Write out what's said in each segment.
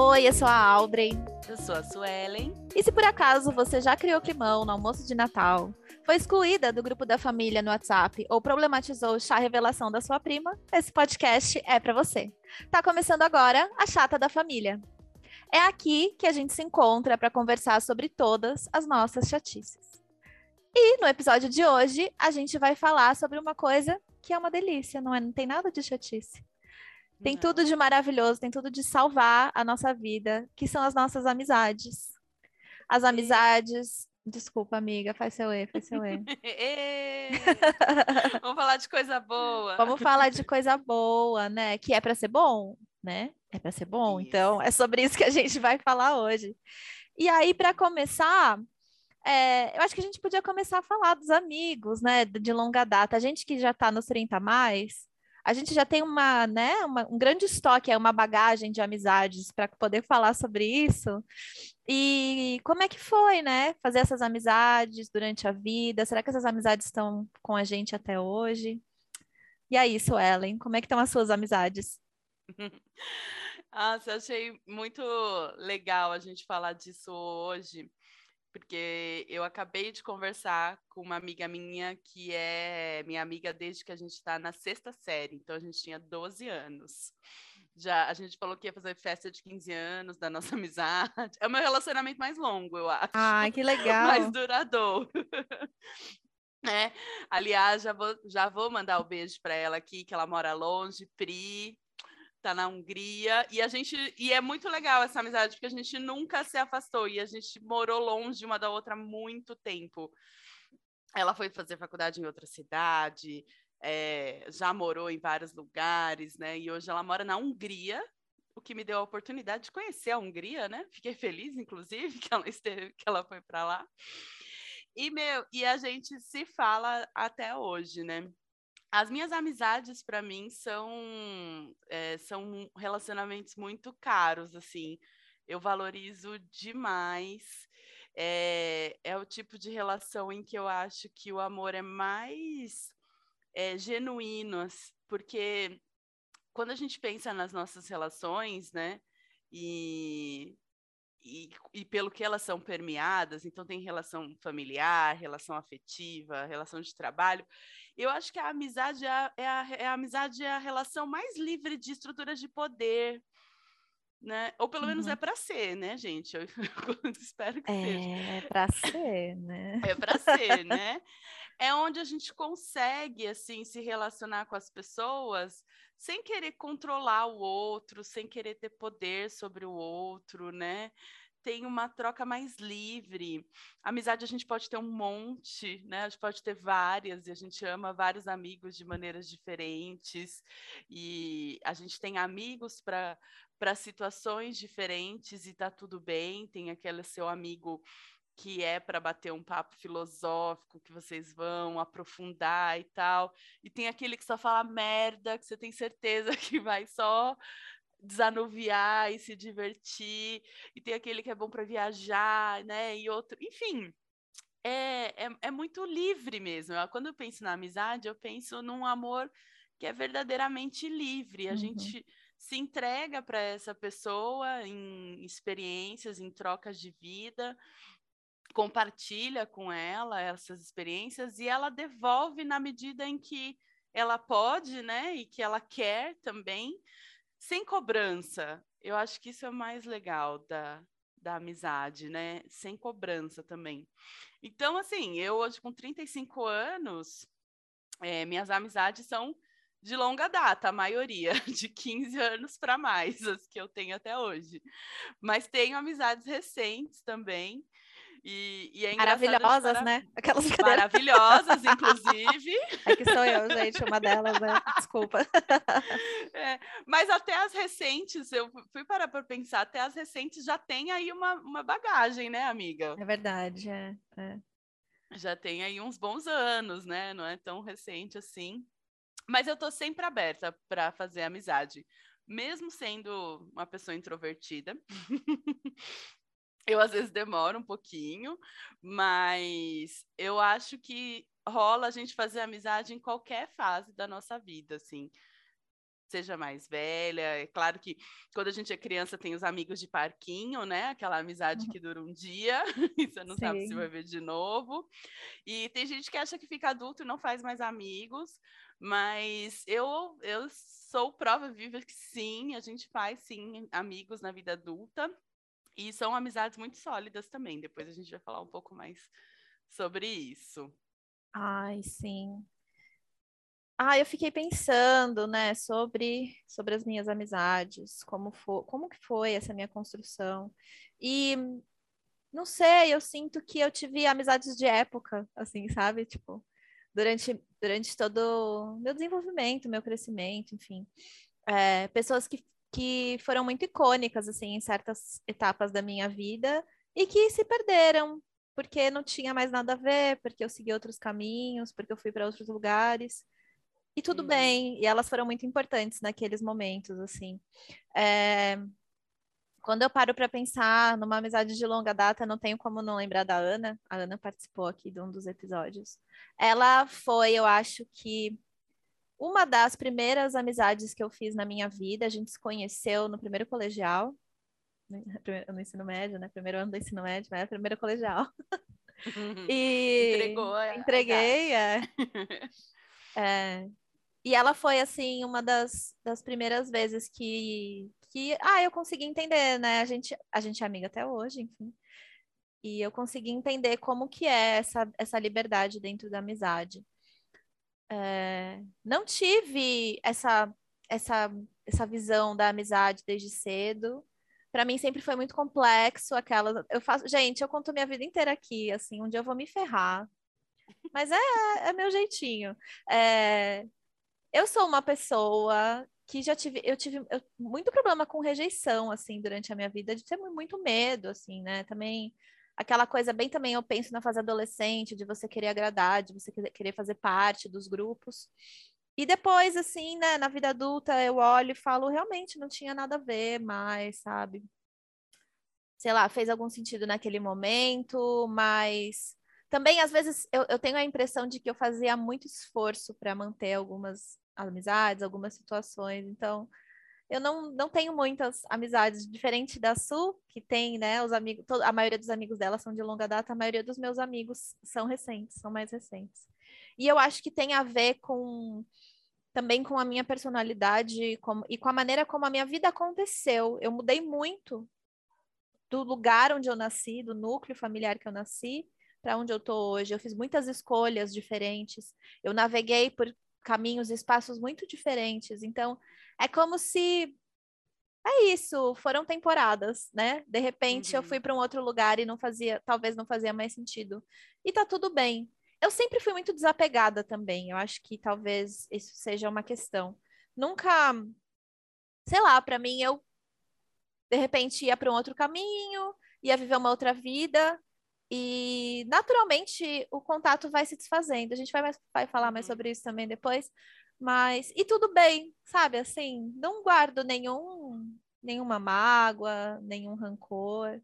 Oi, eu sou a Audrey. Eu sou a Suelen. E se por acaso você já criou climão no almoço de Natal, foi excluída do grupo da família no WhatsApp ou problematizou o chá revelação da sua prima, esse podcast é para você. Tá começando agora a Chata da Família. É aqui que a gente se encontra para conversar sobre todas as nossas chatices. E no episódio de hoje, a gente vai falar sobre uma coisa que é uma delícia, não é? Não tem nada de chatice. Tem não. tudo de maravilhoso, tem tudo de salvar a nossa vida, que são as nossas amizades. As amizades. Desculpa, amiga, faz seu E, faz seu E. Vamos falar de coisa boa. Vamos falar de coisa boa, né? Que é para ser bom, né? É para ser bom. Isso. Então, é sobre isso que a gente vai falar hoje. E aí, para começar, é, eu acho que a gente podia começar a falar dos amigos, né? De longa data. A gente que já está nos 30 mais, a gente já tem uma, né, uma, um grande estoque, é uma bagagem de amizades para poder falar sobre isso. E como é que foi, né? Fazer essas amizades durante a vida? Será que essas amizades estão com a gente até hoje? E aí, Suelen, como é que estão as suas amizades? Nossa, achei muito legal a gente falar disso hoje, porque eu acabei de conversar com uma amiga minha que é minha amiga desde que a gente está na sexta série, então a gente tinha 12 anos. Já a gente falou que ia fazer festa de 15 anos da nossa amizade. É o meu relacionamento mais longo, eu acho. Ah, que legal. mais duradouro. É, aliás, já vou, já vou mandar o um beijo para ela aqui, que ela mora longe, Pri, tá na Hungria, e a gente e é muito legal essa amizade, porque a gente nunca se afastou e a gente morou longe uma da outra muito tempo. Ela foi fazer faculdade em outra cidade, é, já morou em vários lugares, né? E hoje ela mora na Hungria, o que me deu a oportunidade de conhecer a Hungria, né? Fiquei feliz, inclusive, que ela esteve, que ela foi para lá. E meu, e a gente se fala até hoje, né? As minhas amizades, para mim, são, é, são relacionamentos muito caros, assim. Eu valorizo demais. É, é o tipo de relação em que eu acho que o amor é mais é, genuíno, porque quando a gente pensa nas nossas relações, né? E e, e, pelo que elas são permeadas, então tem relação familiar, relação afetiva, relação de trabalho. Eu acho que a amizade é a, é a, é a amizade é a relação mais livre de estruturas de poder, né? Ou pelo uhum. menos é para ser, né, gente? Eu, eu espero que é, seja. É para ser, né? É para ser, né? É onde a gente consegue assim se relacionar com as pessoas sem querer controlar o outro, sem querer ter poder sobre o outro, né? Tem uma troca mais livre. Amizade a gente pode ter um monte, né? A gente pode ter várias e a gente ama vários amigos de maneiras diferentes e a gente tem amigos para para situações diferentes e tá tudo bem. Tem aquele seu amigo que é para bater um papo filosófico, que vocês vão aprofundar e tal. E tem aquele que só fala merda, que você tem certeza que vai só desanuviar e se divertir. E tem aquele que é bom para viajar, né? E outro, enfim. É, é, é muito livre mesmo. Quando eu penso na amizade, eu penso num amor que é verdadeiramente livre. A uhum. gente se entrega para essa pessoa em experiências, em trocas de vida compartilha com ela essas experiências e ela devolve na medida em que ela pode, né, e que ela quer também, sem cobrança. Eu acho que isso é mais legal da, da amizade, né? Sem cobrança também. Então, assim, eu hoje com 35 anos, é, minhas amizades são de longa data, a maioria, de 15 anos para mais, as que eu tenho até hoje. Mas tenho amizades recentes também, e, e é Maravilhosas, né? Aquelas Maravilhosas, inclusive. É que sou eu, gente, uma delas, né? Desculpa. É, mas até as recentes, eu fui parar para pensar, até as recentes já tem aí uma, uma bagagem, né, amiga? É verdade, é, é. Já tem aí uns bons anos, né? Não é tão recente assim. Mas eu tô sempre aberta para fazer amizade mesmo sendo uma pessoa introvertida, eu às vezes demoro um pouquinho, mas eu acho que rola a gente fazer amizade em qualquer fase da nossa vida, assim. seja mais velha. É claro que quando a gente é criança tem os amigos de parquinho, né? Aquela amizade uhum. que dura um dia e você não Sim. sabe se vai ver de novo. E tem gente que acha que fica adulto e não faz mais amigos, mas eu eu sou prova viva que sim, a gente faz sim amigos na vida adulta. E são amizades muito sólidas também. Depois a gente vai falar um pouco mais sobre isso. Ai, sim. Ah, eu fiquei pensando, né, sobre, sobre as minhas amizades, como foi, como que foi essa minha construção. E não sei, eu sinto que eu tive amizades de época, assim, sabe? Tipo, durante, durante todo o meu desenvolvimento, meu crescimento, enfim. É, pessoas que, que foram muito icônicas, assim, em certas etapas da minha vida e que se perderam, porque não tinha mais nada a ver, porque eu segui outros caminhos, porque eu fui para outros lugares. E tudo uhum. bem, e elas foram muito importantes naqueles momentos, assim. É... Quando eu paro para pensar numa amizade de longa data, não tenho como não lembrar da Ana. A Ana participou aqui de um dos episódios. Ela foi, eu acho que, uma das primeiras amizades que eu fiz na minha vida. A gente se conheceu no primeiro colegial, no ensino médio, né? Primeiro ano do ensino médio, né? Primeiro colegial. e Entregou a entreguei, é. é. E ela foi, assim, uma das, das primeiras vezes que, que, ah, eu consegui entender, né? A gente, a gente é amiga até hoje, enfim. E eu consegui entender como que é essa, essa liberdade dentro da amizade. É, não tive essa, essa, essa visão da amizade desde cedo. Para mim sempre foi muito complexo aquela. Eu faço, gente, eu conto minha vida inteira aqui, assim, um dia eu vou me ferrar. Mas é, é meu jeitinho. É, eu sou uma pessoa que já tive, eu tive eu, muito problema com rejeição, assim, durante a minha vida, de ter muito medo, assim, né? Também aquela coisa bem também, eu penso na fase adolescente, de você querer agradar, de você querer fazer parte dos grupos. E depois, assim, né, na vida adulta, eu olho e falo, realmente não tinha nada a ver mais, sabe? Sei lá, fez algum sentido naquele momento, mas também, às vezes, eu, eu tenho a impressão de que eu fazia muito esforço para manter algumas amizades, algumas situações. Então, eu não, não tenho muitas amizades, diferente da Su, que tem, né, os amigos, a maioria dos amigos dela são de longa data, a maioria dos meus amigos são recentes, são mais recentes. E eu acho que tem a ver com também com a minha personalidade com, e com a maneira como a minha vida aconteceu. Eu mudei muito do lugar onde eu nasci, do núcleo familiar que eu nasci, para onde eu estou hoje. Eu fiz muitas escolhas diferentes. Eu naveguei por caminhos espaços muito diferentes. Então, é como se é isso, foram temporadas, né? De repente uhum. eu fui para um outro lugar e não fazia, talvez não fazia mais sentido. E tá tudo bem. Eu sempre fui muito desapegada também. Eu acho que talvez isso seja uma questão. Nunca, sei lá, para mim eu de repente ia para um outro caminho, ia viver uma outra vida e naturalmente o contato vai se desfazendo. A gente vai, mais, vai falar mais uhum. sobre isso também depois. Mas, e tudo bem, sabe? Assim, não guardo nenhum, nenhuma mágoa, nenhum rancor.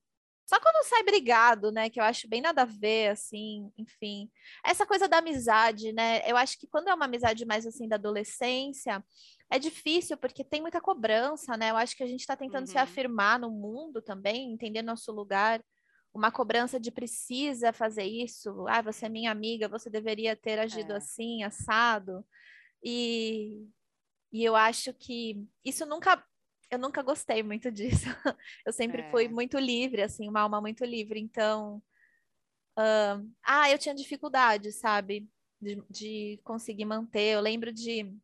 Só quando sai brigado, né? Que eu acho bem nada a ver, assim, enfim. Essa coisa da amizade, né? Eu acho que quando é uma amizade mais assim da adolescência, é difícil porque tem muita cobrança, né? Eu acho que a gente está tentando uhum. se afirmar no mundo também, entender nosso lugar uma cobrança de precisa fazer isso, ah, você é minha amiga, você deveria ter agido é. assim, assado. E, e eu acho que isso nunca, eu nunca gostei muito disso. Eu sempre é. fui muito livre, assim, uma alma muito livre. Então, uh, ah, eu tinha dificuldade, sabe, de, de conseguir manter. Eu lembro de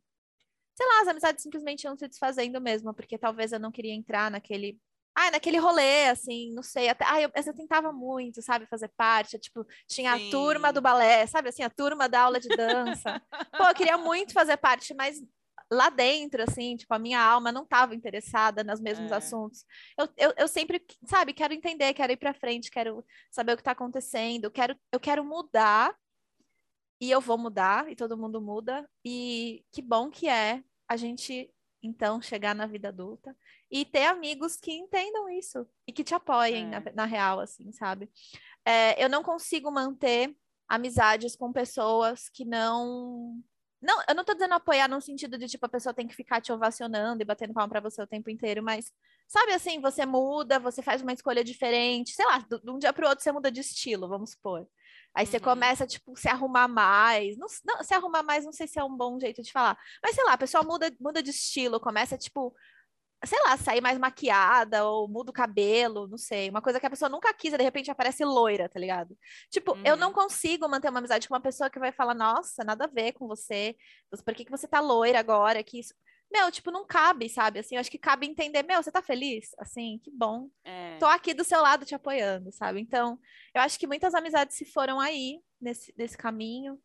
sei lá, as amizades simplesmente iam se desfazendo mesmo, porque talvez eu não queria entrar naquele ah, naquele rolê, assim, não sei, até, ah, eu, eu tentava muito, sabe, fazer parte, tipo, tinha Sim. a turma do balé, sabe, assim, a turma da aula de dança. Pô, eu queria muito fazer parte, mas lá dentro, assim, tipo, a minha alma não estava interessada nos mesmos é. assuntos. Eu, eu, eu, sempre, sabe, quero entender, quero ir para frente, quero saber o que está acontecendo, quero, eu quero mudar, e eu vou mudar, e todo mundo muda, e que bom que é a gente, então, chegar na vida adulta e ter amigos que entendam isso e que te apoiem é. na, na, real, assim, sabe? É, eu não consigo manter amizades com pessoas que não Não, eu não tô dizendo apoiar no sentido de, tipo, a pessoa tem que ficar te ovacionando e batendo palma pra você o tempo inteiro, mas, sabe assim, você muda, você faz uma escolha diferente, sei lá, de um dia pro outro você muda de estilo, vamos supor. Aí você Uhum. começa, tipo, se arrumar mais. Não, não, se arrumar mais, não sei se é um bom jeito de falar. Mas, sei lá, a pessoa muda, muda de estilo, começa, tipo, sei lá, sair mais maquiada ou muda o cabelo, não sei. Uma coisa que a pessoa nunca quis, e de repente aparece loira, tá ligado? Tipo, eu não Uhum. consigo manter uma amizade com uma pessoa que vai falar, nossa, nada a ver com você. Por que que você tá loira agora? Que isso... Meu, tipo, não cabe, sabe? Assim, eu acho que cabe entender, meu, você tá feliz? Assim, que bom. É. Tô aqui do seu lado te apoiando, sabe? Então, eu acho que muitas amizades se foram aí, nesse, nesse caminho.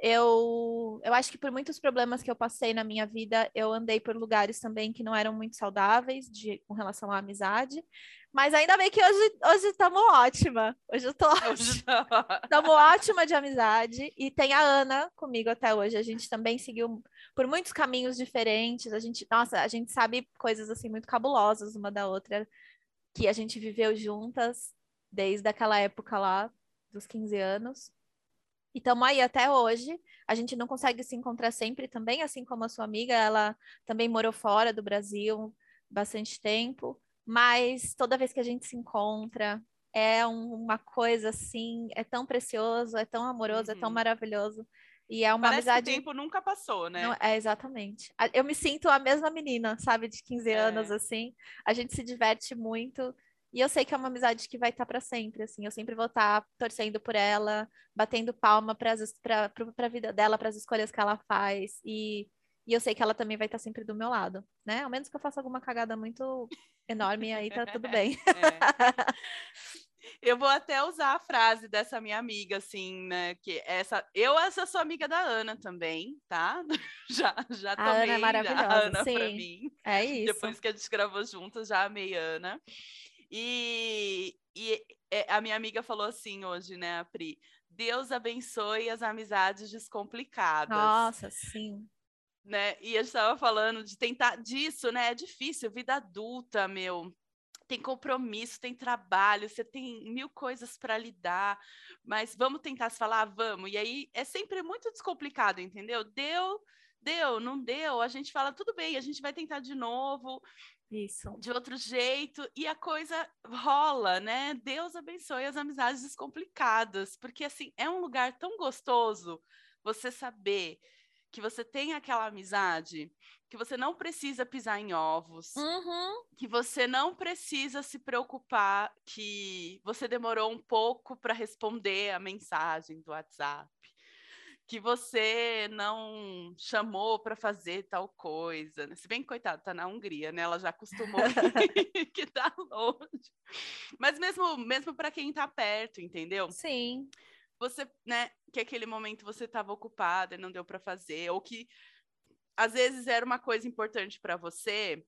Eu, eu acho que por muitos problemas que eu passei na minha vida, eu andei por lugares também que não eram muito saudáveis de, com relação à amizade. Mas ainda bem que hoje hoje estamos ótima. Hoje eu tô Estamos ótima de amizade. E tem a Ana comigo até hoje. A gente também seguiu por muitos caminhos diferentes. A gente, nossa, a gente sabe coisas assim muito cabulosas uma da outra que a gente viveu juntas desde aquela época lá, dos 15 anos. E estamos aí até hoje. A gente não consegue se encontrar sempre também, assim como a sua amiga, ela também morou fora do Brasil bastante tempo. Mas toda vez que a gente se encontra, é um- uma coisa assim, é tão precioso, é tão amoroso, é tão Uhum. maravilhoso. E é uma Parece amizade. que o tempo nunca passou, né? Não, é exatamente. Eu me sinto a mesma menina, sabe, de 15 anos, É. assim. A gente se diverte muito. E eu sei que é uma amizade que vai estar para sempre, assim. Eu sempre vou estar torcendo por ela, batendo palma para a vida dela, para as escolhas que ela faz. E, e eu sei que ela também vai estar sempre do meu lado, né? Ao menos que eu faça alguma cagada muito enorme, aí tá tudo bem. É. Eu vou até usar a frase dessa minha amiga, assim, né? Que essa, eu essa sou amiga da Ana também, tá? Já, já A Ana é tomei maravilhosa, a Ana pra sim. mim. É isso. Depois que a gente gravou juntas, já amei a Ana. E, e é, a minha amiga falou assim hoje, né, a Pri? Deus abençoe as amizades descomplicadas. Nossa, sim. né? E a gente estava falando de tentar disso, né? É difícil, vida adulta, meu. Tem compromisso, tem trabalho, você tem mil coisas para lidar, mas vamos tentar se falar, vamos. E aí é sempre muito descomplicado, entendeu? Deu, deu, não deu, a gente fala tudo bem, a gente vai tentar de novo, Isso. de outro jeito, e a coisa rola, né? Deus abençoe as amizades descomplicadas, porque assim, é um lugar tão gostoso você saber que você tem aquela amizade, que você não precisa pisar em ovos, Uhum. que você não precisa se preocupar que você demorou um pouco para responder a mensagem do WhatsApp, que você não chamou para fazer tal coisa. né? Se bem que, coitado, tá na Hungria, né? Ela já acostumou que, que tá longe. Mas mesmo, mesmo para quem tá perto, entendeu? Sim. você, né, que aquele momento você estava ocupada e não deu para fazer, ou que às vezes era uma coisa importante para você,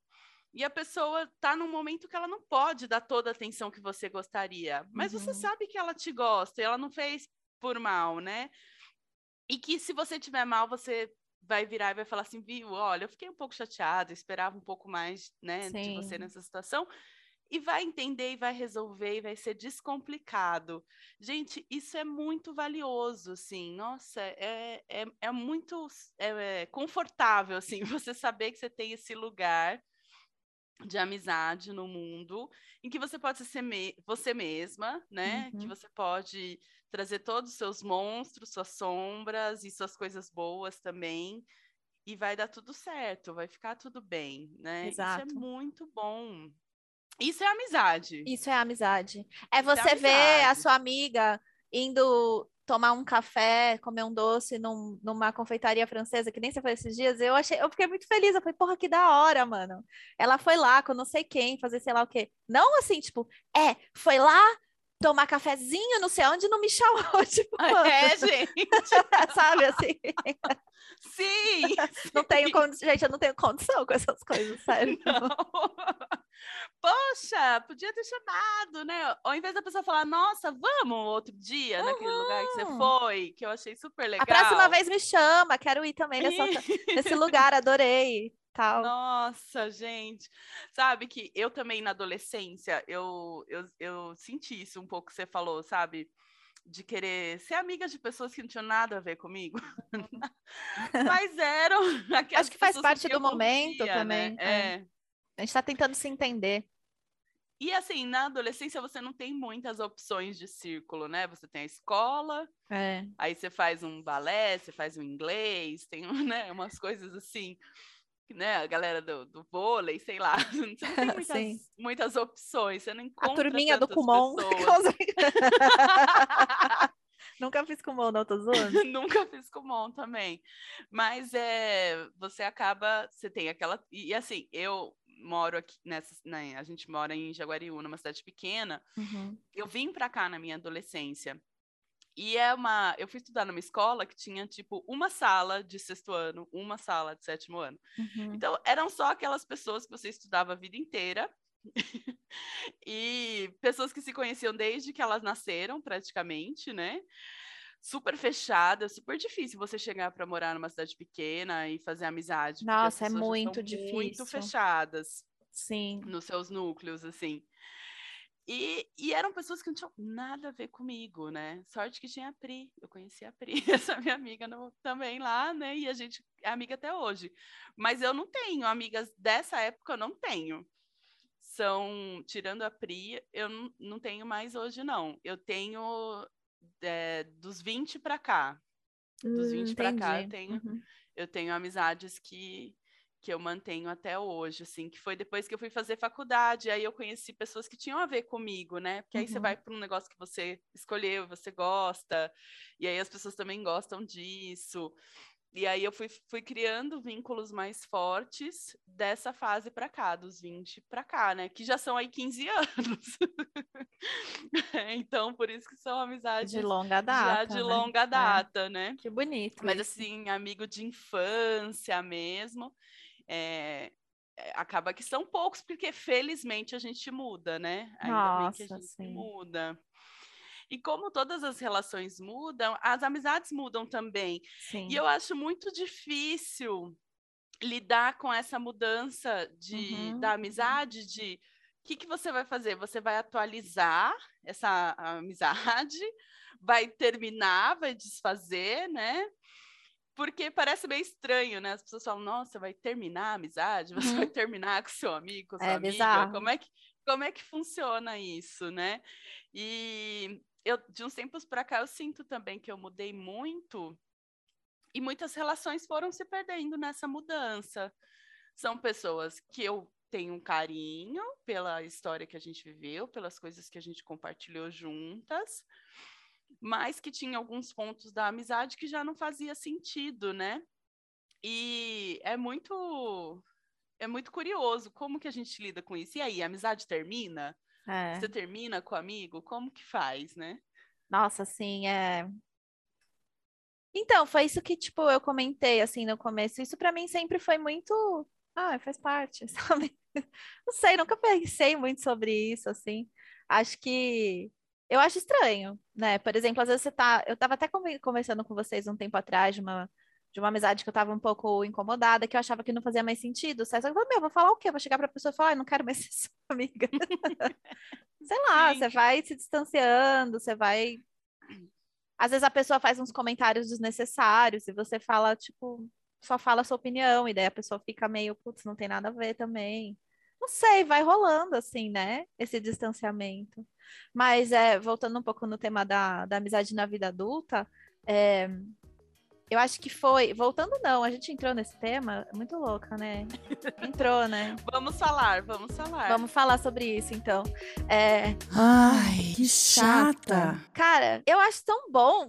e a pessoa tá num momento que ela não pode dar toda a atenção que você gostaria, mas você Uhum. sabe que ela te gosta e ela não fez por mal, né? E que se você tiver mal, você vai virar e vai falar assim, viu, olha, eu fiquei um pouco chateada, esperava um pouco mais, né, de você Sim. nessa situação. E vai entender e vai resolver e vai ser descomplicado. Gente, isso é muito valioso, assim. Nossa, é, é, é muito é, é confortável, assim, você saber que você tem esse lugar de amizade no mundo em que você pode ser me você mesma, né? Que Uhum. você pode trazer todos os seus monstros, suas sombras e suas coisas boas também. E vai dar tudo certo, vai ficar tudo bem, né? Isso é Exato. muito bom. Isso é amizade. Isso é amizade. É é você ver a sua amiga indo tomar um café, comer um doce num- numa confeitaria francesa, que nem você foi esses dias. Eu achei, eu fiquei muito feliz. Eu falei, porra, que da hora, mano. Ela foi lá com não sei quem, fazer sei lá o quê. Não assim, tipo, é, foi lá tomar cafezinho, não sei onde, não me chamou, tipo, É, gente. sabe assim? Sim. Não tenho condi- gente, eu não tenho condição com essas coisas, sério. Não. Poxa, podia ter chamado, né? Ao invés da pessoa falar, nossa, vamos outro dia naquele lugar que você Uhum. foi, que eu achei super legal. A próxima vez me chama, quero ir também nessa, nesse lugar, adorei, tal. Nossa, gente. Sabe que eu também na adolescência, eu, eu, eu senti isso um pouco que você falou, sabe? de querer ser amiga de pessoas que não tinham nada a ver comigo. Mas eram Acho que faz parte do momento confia, também. Né? É. é. A gente está tentando se entender. E assim, na adolescência você não tem muitas opções de círculo, né? Você tem a escola, é. aí você faz um balé, você faz um inglês, tem né, umas coisas assim, né? A galera do, do vôlei, sei lá. Não tem muitas, muitas opções, você não encontra A turminha do Kumon. Nunca fiz Kumon, não, tô zoando. Nunca fiz Kumon também. Mas é, você acaba, você tem aquela... E, e assim, eu moro aqui nessa, né, a gente mora em Jaguariúna, uma cidade pequena. Uhum. Eu vim para cá na minha adolescência. E é uma, eu fui estudar numa escola que tinha tipo uma sala de sexto ano, uma sala de sétimo ano. Uhum. Então eram só aquelas pessoas que você estudava a vida inteira. e pessoas que se conheciam desde que elas nasceram, praticamente, né? super fechada, super difícil você chegar para morar numa cidade pequena e fazer amizade. Nossa, é muito difícil. Muito fechadas. Sim. Nos seus núcleos, assim. E, e, eram pessoas que não tinham nada a ver comigo, né? Sorte que tinha a Pri. Eu conheci a Pri, essa minha amiga no, também lá, né? E a gente é amiga até hoje. Mas eu não tenho amigas dessa época, eu não tenho. São, tirando a Pri, eu não, não tenho mais hoje, não. Eu tenho é, dos 20 para cá. Dos 20 hum, para cá eu tenho, uhum. eu tenho amizades que, que eu mantenho até hoje, assim, que foi depois que eu fui fazer faculdade, aí eu conheci pessoas que tinham a ver comigo, né? Porque aí uhum. você vai para um negócio que você escolheu, você gosta, e aí as pessoas também gostam disso. E aí eu fui, fui criando vínculos mais fortes dessa fase para cá, dos 20 para cá, né? Que já são aí 15 anos. então, por isso que são amizades de longa data. De né? longa é. data, é. né? Que bonito. Mas assim, amigo de infância mesmo. É, acaba que são poucos, porque felizmente a gente muda, né? Ainda Nossa, bem que a gente sim. muda. E como todas as relações mudam, as amizades mudam também. Sim. E eu acho muito difícil lidar com essa mudança de, uhum. da amizade, de o que, que você vai fazer? Você vai atualizar essa amizade, vai terminar, vai desfazer, né? Porque parece meio estranho, né? As pessoas falam, nossa, vai terminar a amizade? Você uhum. vai terminar com seu amigo, com sua é amiga? Bizarro. Como é, que, como é que funciona isso, né? E eu, de uns tempos para cá, eu sinto também que eu mudei muito e muitas relações foram se perdendo nessa mudança. São pessoas que eu tenho um carinho pela história que a gente viveu, pelas coisas que a gente compartilhou juntas, mas que tinha alguns pontos da amizade que já não fazia sentido, né? E é muito é muito curioso como que a gente lida com isso. E aí, a amizade termina? É. Você termina com o amigo? Como que faz, né? Nossa, assim, é. Então, foi isso que, tipo, eu comentei, assim, no começo. Isso para mim sempre foi muito. Ah, faz parte, sabe? Não sei, nunca pensei muito sobre isso, assim. Acho que. Eu acho estranho, né? Por exemplo, às vezes você tá. Eu tava até conversando com vocês um tempo atrás de uma de uma amizade que eu tava um pouco incomodada, que eu achava que não fazia mais sentido. Só eu falei, meu, vou falar o quê? Vou chegar pra pessoa e falar, ah, eu não quero mais ser sua amiga. Sei lá, Sim. você vai se distanciando, você vai. Às vezes a pessoa faz uns comentários desnecessários e você fala, tipo, só fala a sua opinião, e daí a pessoa fica meio, putz, não tem nada a ver também. Não sei, vai rolando assim, né? Esse distanciamento. Mas é, voltando um pouco no tema da, da amizade na vida adulta, é, eu acho que foi. Voltando, não, a gente entrou nesse tema, muito louca, né? Entrou, né? vamos falar, vamos falar. Vamos falar sobre isso, então. É... Ai, que chata. Cara, eu acho tão bom.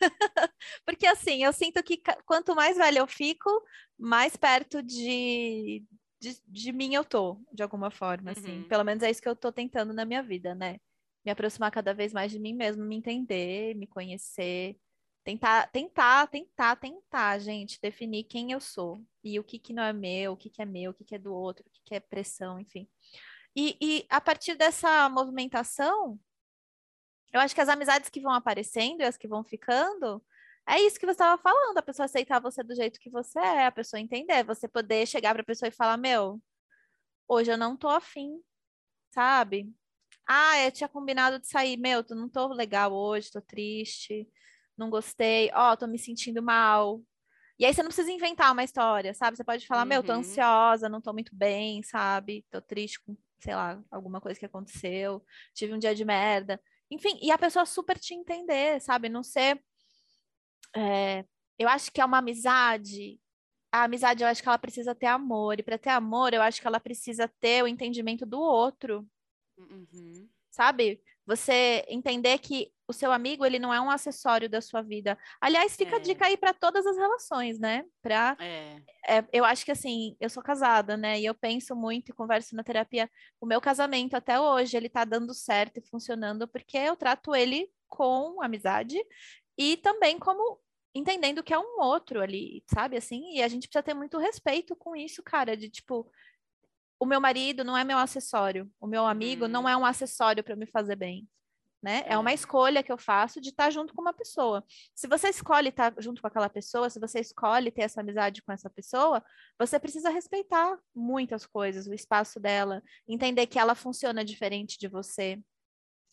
Porque assim, eu sinto que quanto mais velha eu fico, mais perto de, de, de mim eu tô, de alguma forma, assim. Uhum. Pelo menos é isso que eu tô tentando na minha vida, né? Me aproximar cada vez mais de mim mesmo, me entender, me conhecer Tentar, tentar, tentar, tentar, gente, definir quem eu sou e o que, que não é meu, o que, que é meu, o que, que é do outro, o que, que é pressão, enfim. E, e a partir dessa movimentação, eu acho que as amizades que vão aparecendo e as que vão ficando, é isso que você estava falando, a pessoa aceitar você do jeito que você é, a pessoa entender, você poder chegar para a pessoa e falar, meu, hoje eu não tô afim, sabe? Ah, eu tinha combinado de sair. Meu, tu não tô legal hoje, tô triste, não gostei. Ó, oh, tô me sentindo mal. E aí você não precisa inventar uma história, sabe? Você pode falar, uhum. meu, tô uhum. ansiosa, não tô muito bem, sabe? Tô triste com, sei lá, alguma coisa que aconteceu, tive um dia de merda. Enfim, e a pessoa super te entender, sabe? Não ser. É, eu acho que é uma amizade. A amizade, eu acho que ela precisa ter amor. E para ter amor, eu acho que ela precisa ter o entendimento do outro. Uhum. Sabe? Você entender que o seu amigo, ele não é um acessório da sua vida. Aliás, fica é. a dica aí para todas as relações, né? Pra, é. É, eu acho que assim, eu sou casada, né? E eu penso muito e converso na terapia. O meu casamento até hoje, ele tá dando certo e funcionando porque eu trato ele com amizade e também como entendendo que é um outro ali, sabe? Assim, e a gente precisa ter muito respeito com isso, cara, de tipo, o meu marido não é meu acessório, o meu amigo não uhum. é um acessório para me fazer bem. Né? É uma é. escolha que eu faço de estar junto com uma pessoa. Se você escolhe estar junto com aquela pessoa, se você escolhe ter essa amizade com essa pessoa, você precisa respeitar muitas coisas, o espaço dela, entender que ela funciona diferente de você,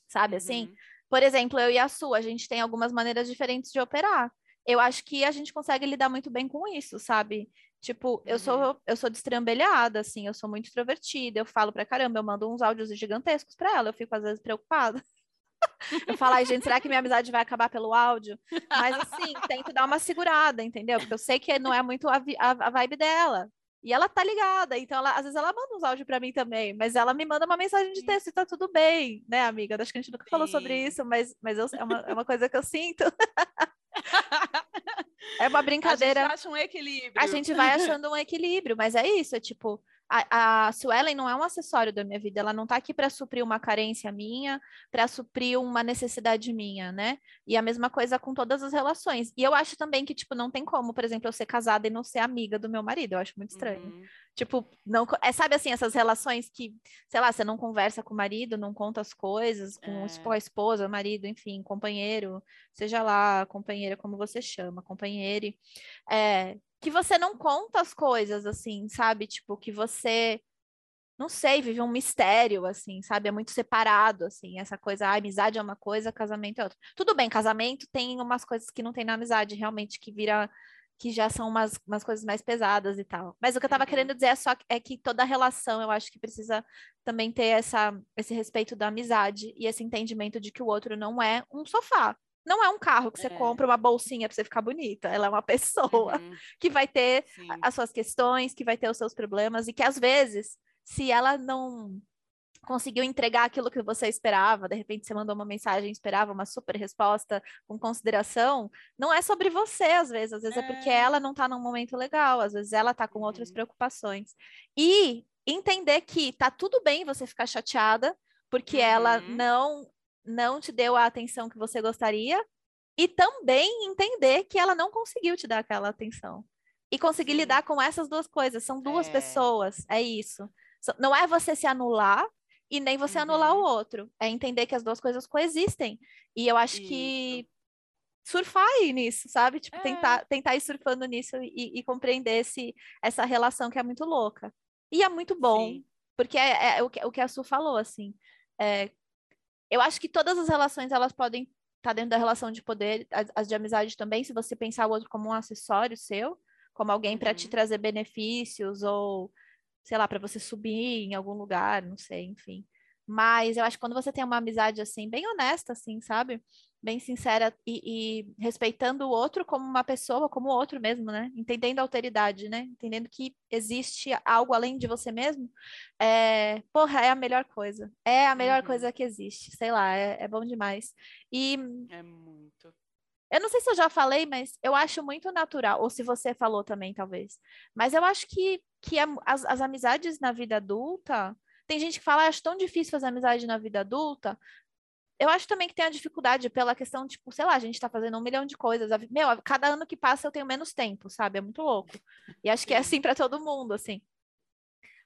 sabe assim? Uhum. Por exemplo, eu e a sua, a gente tem algumas maneiras diferentes de operar. Eu acho que a gente consegue lidar muito bem com isso, sabe? Tipo, uhum. eu sou eu sou destrambelhada, assim, eu sou muito extrovertida, eu falo pra caramba, eu mando uns áudios gigantescos pra ela, eu fico às vezes preocupada. Eu falo, ai, gente, será que minha amizade vai acabar pelo áudio? Mas assim, tento dar uma segurada, entendeu? Porque eu sei que não é muito a, a, a vibe dela. E ela tá ligada, então ela, às vezes ela manda uns áudios para mim também, mas ela me manda uma mensagem de texto e tá tudo bem, né, amiga? Acho que a gente nunca Sim. falou sobre isso, mas, mas eu, é, uma, é uma coisa que eu sinto. é uma brincadeira. A gente acha um equilíbrio. A gente vai achando um equilíbrio, mas é isso, é tipo, a, a Suelen não é um acessório da minha vida, ela não está aqui para suprir uma carência minha, para suprir uma necessidade minha, né? E a mesma coisa com todas as relações. E eu acho também que, tipo, não tem como, por exemplo, eu ser casada e não ser amiga do meu marido, eu acho muito estranho. Uhum. Tipo, não, é, sabe assim, essas relações que, sei lá, você não conversa com o marido, não conta as coisas, com é. a esposa, marido, enfim, companheiro, seja lá, companheira, como você chama, companheiro. É, que você não conta as coisas, assim, sabe? Tipo, que você, não sei, vive um mistério, assim, sabe? É muito separado, assim, essa coisa, a amizade é uma coisa, casamento é outra. Tudo bem, casamento tem umas coisas que não tem na amizade, realmente, que vira que já são umas, umas coisas mais pesadas e tal. Mas o que eu estava uhum. querendo dizer é só é que toda relação eu acho que precisa também ter essa, esse respeito da amizade e esse entendimento de que o outro não é um sofá, não é um carro que você é. compra uma bolsinha para você ficar bonita. Ela é uma pessoa uhum. que vai ter Sim. as suas questões, que vai ter os seus problemas e que às vezes, se ela não conseguiu entregar aquilo que você esperava, de repente você mandou uma mensagem, esperava uma super resposta com consideração, não é sobre você às vezes, às vezes é, é porque ela não está num momento legal, às vezes ela está com uhum. outras preocupações. E entender que tá tudo bem você ficar chateada, porque uhum. ela não não te deu a atenção que você gostaria e também entender que ela não conseguiu te dar aquela atenção. E conseguir Sim. lidar com essas duas coisas. São duas é. pessoas, é isso. Não é você se anular e nem você uhum. anular o uhum. outro. É entender que as duas coisas coexistem. E eu acho isso. que surfar aí nisso, sabe? Tipo, é. tentar, tentar ir surfando nisso e, e, compreender esse, essa relação que é muito louca. E é muito bom, Sim. porque é, é, é, o, que, o que a Su falou, assim. Eu acho que todas as relações elas podem estar tá dentro da relação de poder, as, as, de amizade também, se você pensar o outro como um acessório seu, como alguém para te uhum. trazer benefícios ou, sei lá, para você subir em algum lugar, não sei, enfim. Mas eu acho que quando você tem uma amizade assim, bem honesta, assim, sabe? bem sincera e, e, respeitando o outro como uma pessoa, como o outro mesmo, né? Entendendo a alteridade, né? Entendendo que existe algo além de você mesmo. É, porra, é a melhor coisa. É a melhor uhum. coisa que existe. Sei lá, é, é bom demais. E. É muito. Eu não sei se eu já falei, mas eu acho muito natural, ou se você falou também, talvez. Mas eu acho que, que as, as amizades na vida adulta. Tem gente que fala, ah, acho tão difícil fazer amizade na vida adulta, eu acho também que tem a dificuldade pela questão, tipo, sei lá, a gente tá fazendo um milhão de coisas. Meu, cada ano que passa eu tenho menos tempo, sabe? É muito louco. E acho que é assim para todo mundo, assim.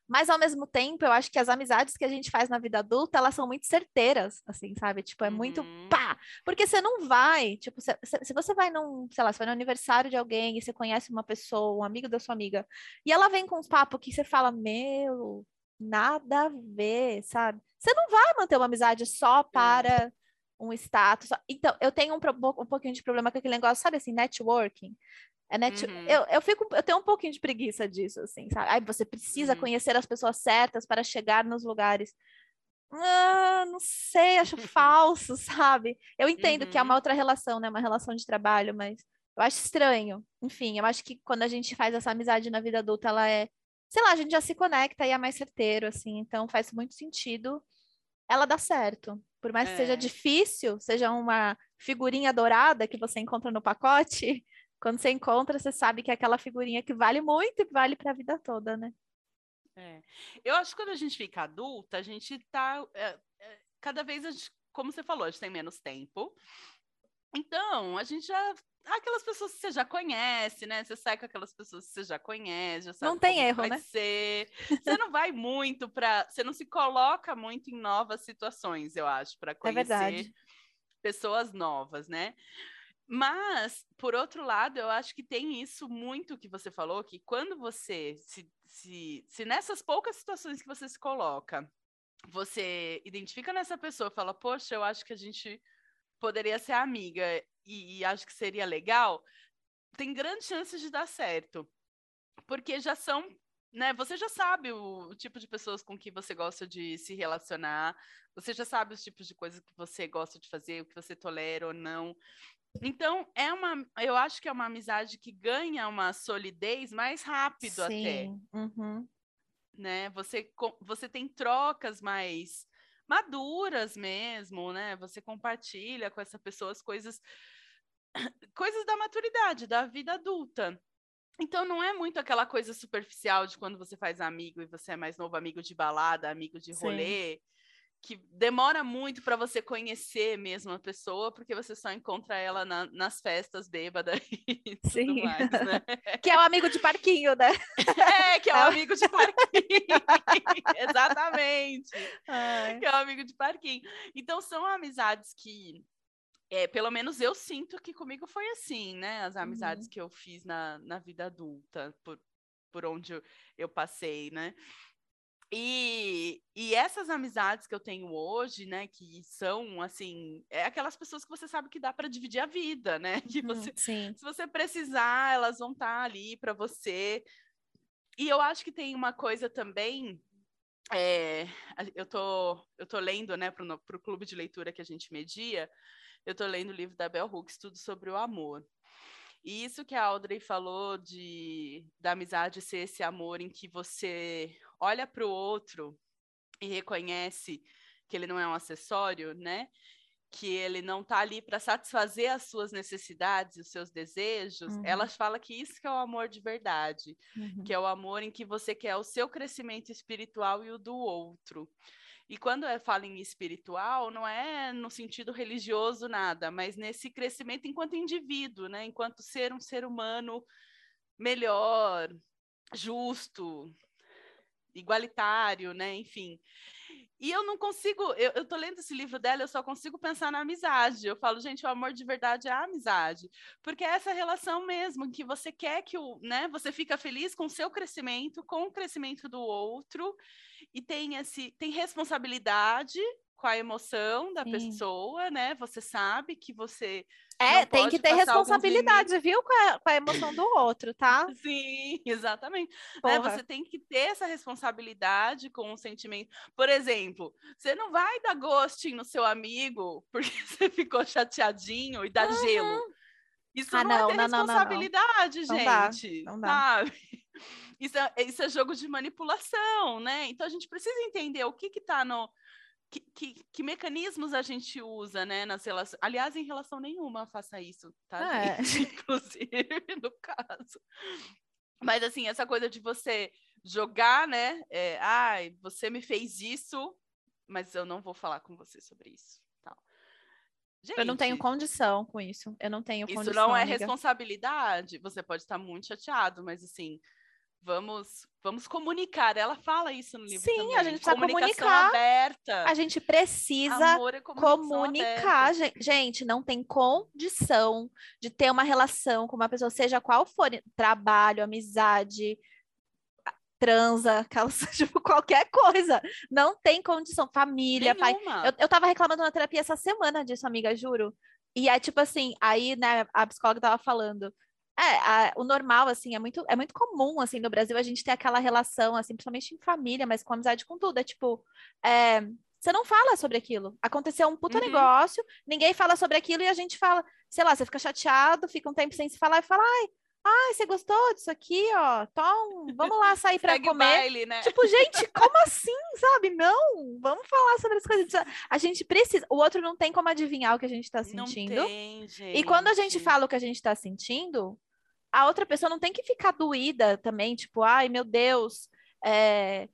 Mas ao mesmo tempo, eu acho que as amizades que a gente faz na vida adulta, elas são muito certeiras, assim, sabe? Tipo, é muito uhum. pá! Porque você não vai, tipo, se, se, você vai num, sei lá, você vai no aniversário de alguém e você conhece uma pessoa, um amigo da sua amiga, e ela vem com uns papos que você fala, meu, nada a ver, sabe? Você não vai manter uma amizade só para é. um status. Então, eu tenho um, um pouquinho de problema com aquele negócio, sabe assim, networking. É net... Uhum. eu, eu, fico, eu tenho um pouquinho de preguiça disso, assim, sabe? Aí você precisa uhum. conhecer as pessoas certas para chegar nos lugares. Ah, não sei, acho falso, sabe? Eu entendo uhum. que é uma uhum. outra relação, né? Uma relação de trabalho, mas eu acho estranho. Enfim, eu acho que quando a gente faz essa amizade na vida adulta, ela é, sei lá, a gente já se conecta e é mais certeiro, assim, então faz muito sentido ela dá certo. Por mais é. que seja é. difícil, seja uma figurinha dourada que você encontra no pacote, quando você encontra, você sabe que é aquela figurinha que vale muito e vale para a vida toda, né? É. Eu acho que quando a gente fica adulta, a gente tá. É, é, cada vez, gente, como você falou, a gente tem menos tempo. Então, a gente já. Aquelas pessoas que você já conhece, né? Você sai com aquelas pessoas que você já conhece, já sabe Não tem erro, vai né? Ser. Você não vai muito para. Você não se coloca muito em novas situações, eu acho, para é conhecer pessoas novas, né? Mas, por outro lado, eu acho que tem isso muito que você falou, que quando você se, se, se nessas poucas situações que você se coloca, você identifica nessa pessoa, fala, poxa, eu acho que a gente poderia ser amiga e, e acho que seria legal, tem grandes chances de dar certo. Porque já são né, você já sabe o, o, tipo de pessoas com que você gosta de se relacionar, você já sabe os tipos de coisas que você gosta de fazer, o que você tolera ou não. Então, é uma, eu acho que é uma amizade que ganha uma solidez mais rápido Sim. até. Uhum. Né? Você, você tem trocas mais maduras mesmo, né? Você compartilha com essa pessoa as coisas coisas da maturidade, da vida adulta. Então não é muito aquela coisa superficial de quando você faz amigo e você é mais novo, amigo de balada, amigo de rolê. Sim que demora muito para você conhecer mesmo a pessoa, porque você só encontra ela na, nas festas bêbadas e tudo Sim. mais, né? que é o amigo de parquinho, né? É, que é o é. amigo de parquinho. Exatamente. Ai. Que é o amigo de parquinho. Então, são amizades que, é, pelo menos eu sinto que comigo foi assim, né? As amizades uhum. que eu fiz na, na vida adulta, por, por onde eu, eu passei, né? E, e essas amizades que eu tenho hoje, né, que são assim, é aquelas pessoas que você sabe que dá para dividir a vida, né? Que uhum, você, sim. se você precisar, elas vão estar tá ali para você. E eu acho que tem uma coisa também é, eu tô eu tô lendo, né, para o clube de leitura que a gente media, eu tô lendo o livro da Bell Hooks, tudo sobre o amor. E isso que a Audrey falou de da amizade ser esse amor em que você olha para o outro e reconhece que ele não é um acessório, né? Que ele não está ali para satisfazer as suas necessidades, os seus desejos, uhum. ela fala que isso que é o amor de verdade, uhum. que é o amor em que você quer o seu crescimento espiritual e o do outro. E quando é fala em espiritual, não é no sentido religioso nada, mas nesse crescimento enquanto indivíduo, né? Enquanto ser um ser humano melhor, justo, igualitário, né? Enfim. E eu não consigo, eu, eu tô lendo esse livro dela, eu só consigo pensar na amizade. Eu falo, gente, o amor de verdade é a amizade. Porque é essa relação mesmo, que você quer que o, né, você fica feliz com o seu crescimento, com o crescimento do outro, e tem esse tem responsabilidade com a emoção da Sim. pessoa, né? Você sabe que você é, tem que ter responsabilidade, viu, com a, com a, emoção do outro, tá? Sim, exatamente. Né? Você tem que ter essa responsabilidade com o sentimento. Por exemplo, você não vai dar ghosting no seu amigo porque você ficou chateadinho e dar uhum. gelo. Isso ah, não, não é não, responsabilidade, não, gente. Não dá, sabe? Isso é, isso é jogo de manipulação, né? Então a gente precisa entender o que está no. Que, que, que, mecanismos a gente usa, né, nas relações. Aliás, em relação nenhuma, faça isso, tá? É. Inclusive, no caso. Mas, assim, essa coisa de você jogar, né? É, ai, ah, você me fez isso, mas eu não vou falar com você sobre isso. Tal. Gente, eu não tenho condição com isso. Eu não tenho isso condição. Isso não é amiga. responsabilidade. Você pode estar muito chateado, mas assim, vamos vamos comunicar. Ela fala isso no livro Sim, também. a gente precisa comunicar. aberta. A gente precisa é comunicar. Aberta. Gente, não tem condição de ter uma relação com uma pessoa, seja qual for, trabalho, amizade, transa, aquelas, tipo, qualquer coisa. Não tem condição. Família, pai. Nenhuma. Eu, eu tava reclamando na terapia essa semana disso, amiga, juro. E é tipo assim, aí, né, a psicóloga tava falando. É, a- o normal, assim, é muito, é muito comum, assim, no Brasil a gente ter aquela relação, assim, principalmente em família, mas com amizade com tudo. É tipo, é, você não fala sobre aquilo. Aconteceu um puta Uhum. negócio, ninguém fala sobre aquilo e a gente fala, sei lá, você fica chateado, fica um tempo sem se falar e fala, ai, ai, você gostou disso aqui, ó? Tom, vamos lá sair o comer. baile, né? Tipo, gente, como assim, sabe? Não, vamos falar sobre as coisas. A gente precisa. O outro não tem como adivinhar o que a gente tá Não sentindo. tem, gente. E quando a gente fala o que a gente tá sentindo, a outra pessoa não tem que ficar doída também, tipo, ai, meu Deus, é...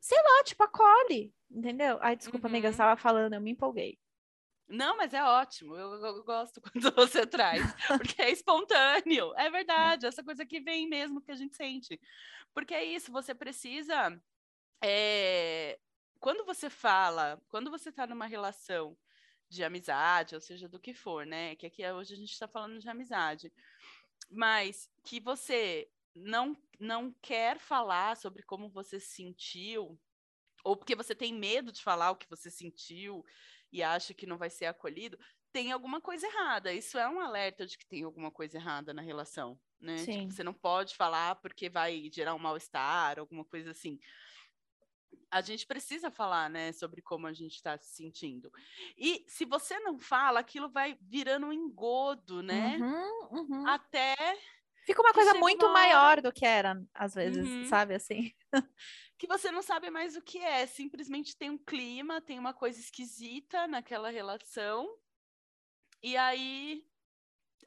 sei lá, tipo, acolhe, entendeu? Ai, desculpa, amiga, Uhum. você tava falando, eu me empolguei. Não, mas é ótimo. Eu, eu- eu gosto quando você traz, porque é espontâneo. É verdade, essa coisa que vem mesmo que a gente sente. Porque é isso, você precisa. é, Quando você fala, quando você está numa relação de amizade, ou seja, do que for, né? Que aqui hoje a gente está falando de amizade, mas que você não, não quer falar sobre como você se sentiu, ou porque você tem medo de falar o que você sentiu e acha que não vai ser acolhido, tem alguma coisa errada. Isso é um alerta de que tem alguma coisa errada na relação, né? Tipo, você não pode falar porque vai gerar um mal-estar, alguma coisa assim. A gente precisa falar, né, sobre como a gente está se sentindo. E se você não fala, aquilo vai virando um engodo, né? Uhum, uhum. Até Fica uma coisa muito uma maior do que era, às vezes, Uhum. sabe, assim? que você não sabe mais o que é. Simplesmente tem um clima, tem uma coisa esquisita naquela relação. E aí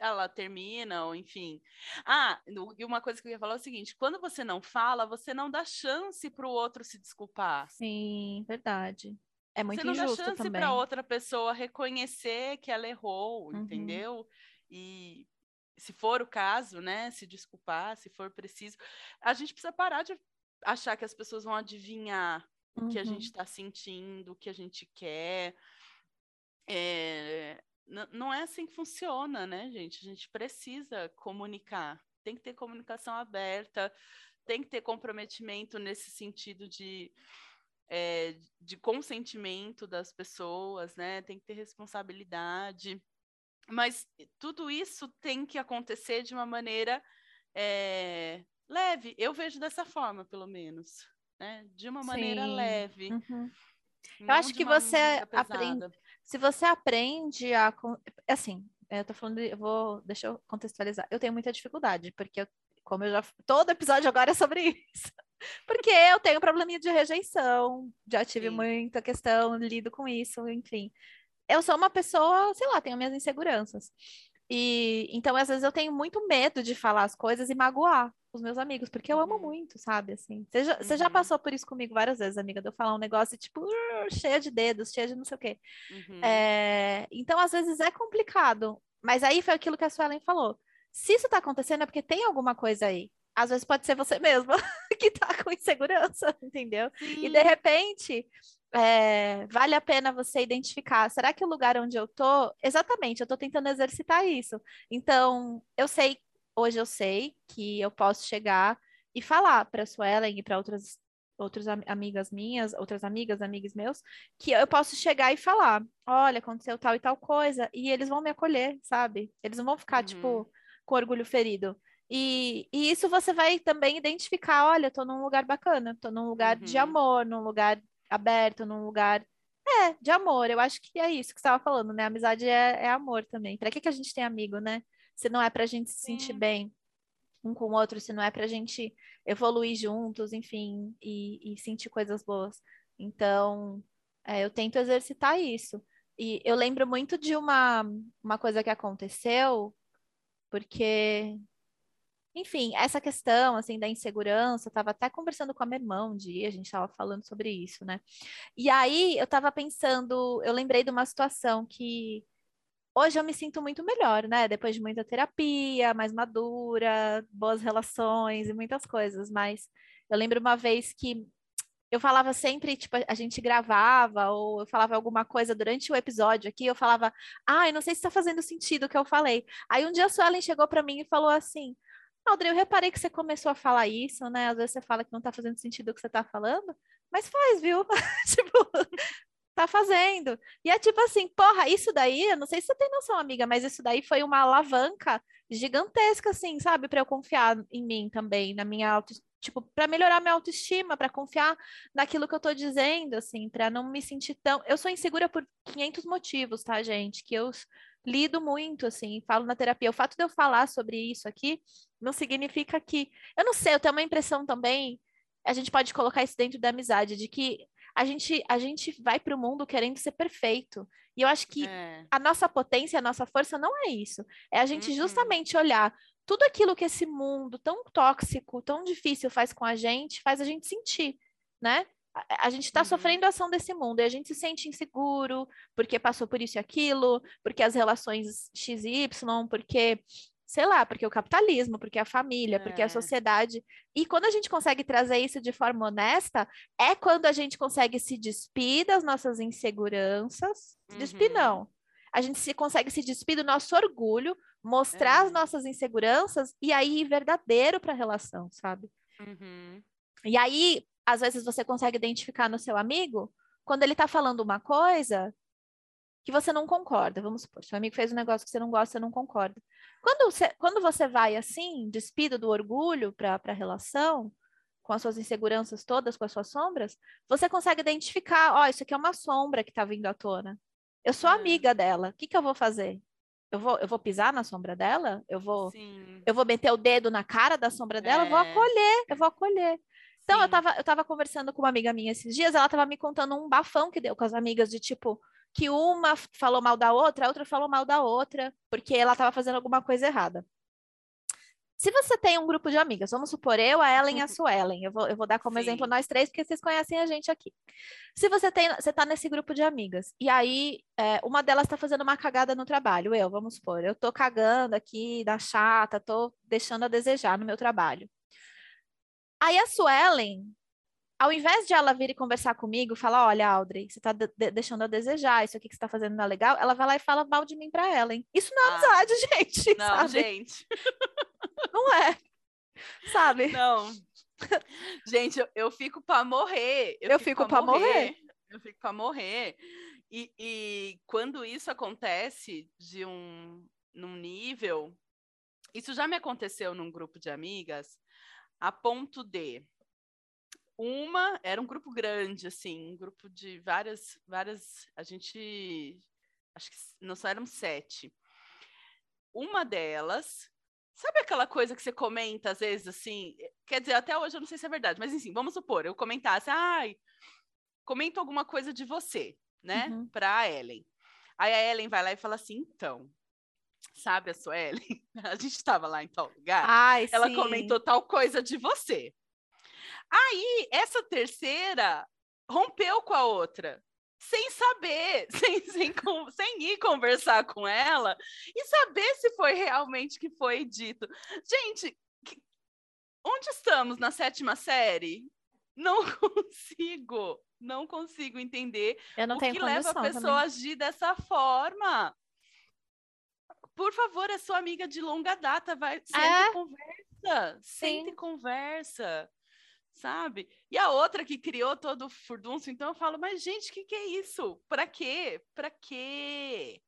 ela termina, ou enfim. Ah, e uma coisa que eu ia falar é o seguinte: quando você não fala, você não dá chance para o outro se desculpar. Sim, verdade. É muito você não dá injusto chance também. para outra pessoa reconhecer que ela errou, Uhum. entendeu? E se for o caso, né, se desculpar, se for preciso, a gente precisa parar de achar que as pessoas vão adivinhar o que a Uhum. gente está sentindo, o que a gente quer. É, não é assim que funciona, né, gente? A gente precisa comunicar. Tem que ter comunicação aberta, tem que ter comprometimento nesse sentido de, é, de consentimento das pessoas, né? Tem que ter responsabilidade. Mas tudo isso tem que acontecer de uma maneira é, leve. Eu vejo dessa forma, pelo menos. Né? De uma maneira Sim. leve. Uhum. não acho que você aprende-. Se você aprende a. con- Assim, eu tô falando. Eu vou. Deixa eu contextualizar. Eu tenho muita dificuldade, porque, eu- como eu já. Todo episódio agora é sobre isso. Porque eu tenho probleminha de rejeição, já tive Sim. muita questão, lido com isso, enfim. Eu sou uma pessoa, sei lá, tenho minhas inseguranças. E então, às vezes, eu tenho muito medo de falar as coisas e magoar os meus amigos, porque eu amo Uhum. muito, sabe? Assim, você já, você já Uhum. passou por isso comigo várias vezes, amiga, de eu falar um negócio e, tipo, "Uh, cheia de dedos, cheia de não sei o quê. Uhum. É, então, às vezes é complicado. Mas aí foi aquilo que a Suelen falou. Se isso tá acontecendo é porque tem alguma coisa aí. Às vezes pode ser você mesma que tá com insegurança, entendeu? E de Sim. repente, é, vale a pena você identificar. Será que o lugar onde eu tô, exatamente, eu tô tentando exercitar isso. Então, eu sei, hoje eu sei que eu posso chegar e falar para a Suelen e para outras outras am- amigas minhas, outras amigas, amigos meus, que eu posso chegar e falar, olha, aconteceu tal e tal coisa, e eles vão me acolher, sabe? Eles não vão ficar, Uhum. tipo, com orgulho ferido. E, e isso você vai também identificar, olha, tô num lugar bacana, tô num lugar de Uhum. amor, num lugar aberto, num lugar, é, de amor. Eu acho que é isso que você estava falando, né? Amizade é, é amor também. Para que que a gente tem amigo, né? Se não é pra gente se sentir bem um com o outro, se não é pra gente evoluir juntos, enfim, e, e sentir coisas boas. Então, é, eu tento exercitar isso. E eu lembro muito de uma, uma coisa que aconteceu, porque, enfim, essa questão, assim, da insegurança, eu estava até conversando com a minha irmã um dia, a gente estava falando sobre isso, né? E aí, eu estava pensando, eu lembrei de uma situação que hoje eu me sinto muito melhor, né? Depois de muita terapia, mais madura, boas relações e muitas coisas. Mas eu lembro uma vez que eu falava sempre, tipo, a gente gravava, ou eu falava alguma coisa durante o episódio aqui, eu falava, ai, não sei se está fazendo sentido o que eu falei. Aí um dia a Suelen chegou para mim e falou assim: Audrey, eu reparei que você começou a falar isso, né? Às vezes você fala que não tá fazendo sentido o que você tá falando, mas faz, viu? tipo, tá fazendo. E é tipo assim, porra, isso daí, eu não sei se você tem noção, amiga, mas isso daí foi uma alavanca gigantesca, assim, sabe? Para eu confiar em mim também, na minha auto, tipo, para melhorar minha autoestima, para confiar naquilo que eu tô dizendo, assim, para não me sentir tão. Eu sou insegura por 500 motivos, tá, gente? Que eu lido muito, assim, falo na terapia. O fato de eu falar sobre isso aqui não significa que. Eu não sei, eu tenho uma impressão também. A gente pode colocar isso dentro da amizade, de que a gente, a gente vai para o mundo querendo ser perfeito. E eu acho que é. a nossa potência, a nossa força não é isso. É a gente uhum. justamente olhar tudo aquilo que esse mundo tão tóxico, tão difícil faz com a gente, faz a gente sentir, né? A, a gente está uhum. sofrendo a ação desse mundo e a gente se sente inseguro porque passou por isso e aquilo, porque as relações X e Y, porque sei lá, porque o capitalismo, porque a família, é. porque a é. sociedade. E quando a gente consegue trazer isso de forma honesta, é quando a gente consegue se despir das nossas inseguranças. Uhum. Despir, não. A gente se consegue se despir do nosso orgulho, mostrar é. as nossas inseguranças e aí ir verdadeiro para a relação, sabe? Uhum. E aí, às vezes, você consegue identificar no seu amigo quando ele está falando uma coisa que você não concorda. Vamos supor, seu amigo fez um negócio que você não gosta, você não concorda. Quando você, quando você vai assim, despido do orgulho para a relação, com as suas inseguranças todas, com as suas sombras, você consegue identificar, ó, oh, isso aqui é uma sombra que está vindo à tona. Eu sou é. amiga dela. O que, que eu vou fazer? Eu vou, eu vou pisar na sombra dela? Eu vou, eu vou meter o dedo na cara da sombra dela? É. Eu vou é. acolher, eu vou acolher. Então, eu tava, eu tava conversando com uma amiga minha esses dias, ela tava me contando um bafão que deu com as amigas de tipo, que uma falou mal da outra, a outra falou mal da outra, porque ela estava fazendo alguma coisa errada. Se você tem um grupo de amigas, vamos supor eu, a Ellen e a Suelen, eu vou, eu vou dar como Sim. exemplo nós três, porque vocês conhecem a gente aqui. Se você tem, você tá nesse grupo de amigas, e aí é, uma delas está fazendo uma cagada no trabalho, eu, vamos supor, eu tô cagando aqui, da chata, tô deixando a desejar no meu trabalho. Aí a Suelen ao invés de ela vir e conversar comigo, falar, olha, Audrey, você tá de deixando a desejar, isso aqui que você tá fazendo não é legal, ela vai lá e fala mal de mim pra Ellen. Isso não é ah, amizade, gente. Não, sabe? gente. Não é. Sabe? Não. Gente, eu, eu fico pra morrer. Eu, eu fico, fico pra morrer. morrer. Eu fico pra morrer. E, e quando isso acontece de um num nível, isso já me aconteceu num grupo de amigas, a ponto de uma era um grupo grande, assim, um grupo de várias, várias. A gente. Acho que nós éramos sete. Uma delas. Sabe aquela coisa que você comenta, às vezes, assim? Quer dizer, até hoje eu não sei se é verdade, mas enfim, vamos supor, eu comentasse, ai, comento alguma coisa de você, né? Uhum. Pra Ellen. Aí a Ellen vai lá e fala assim: então, sabe a Suelen? A gente estava lá em tal lugar. Ai, ela sim. comentou tal coisa de você. Aí, essa terceira rompeu com a outra, sem saber, sem, sem, sem ir conversar com ela e saber se foi realmente que foi dito. Gente, onde estamos na sétima série? Não consigo, não consigo entender o que leva a pessoa também. a agir dessa forma. Por favor, é sua amiga de longa data, vai, senta é? e conversa, senta e conversa sabe? E a outra que criou todo o furdunço, então eu falo, mas gente, o que, que é isso? Para quê? Para quê?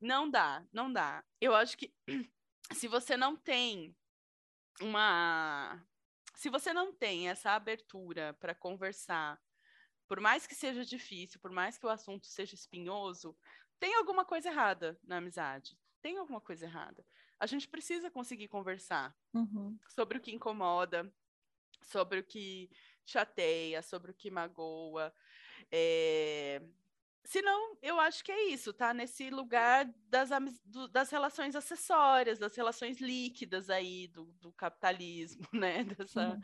Não dá, não dá. Eu acho que se você não tem uma. Se você não tem essa abertura para conversar, por mais que seja difícil, por mais que o assunto seja espinhoso, tem alguma coisa errada na amizade. Tem alguma coisa errada. A gente precisa conseguir conversar uhum. sobre o que incomoda, sobre o que chateia, sobre o que magoa. É... Senão, eu acho que é isso, tá? Nesse lugar das, do, das relações acessórias, das relações líquidas aí do, do capitalismo, né? Dessa uhum.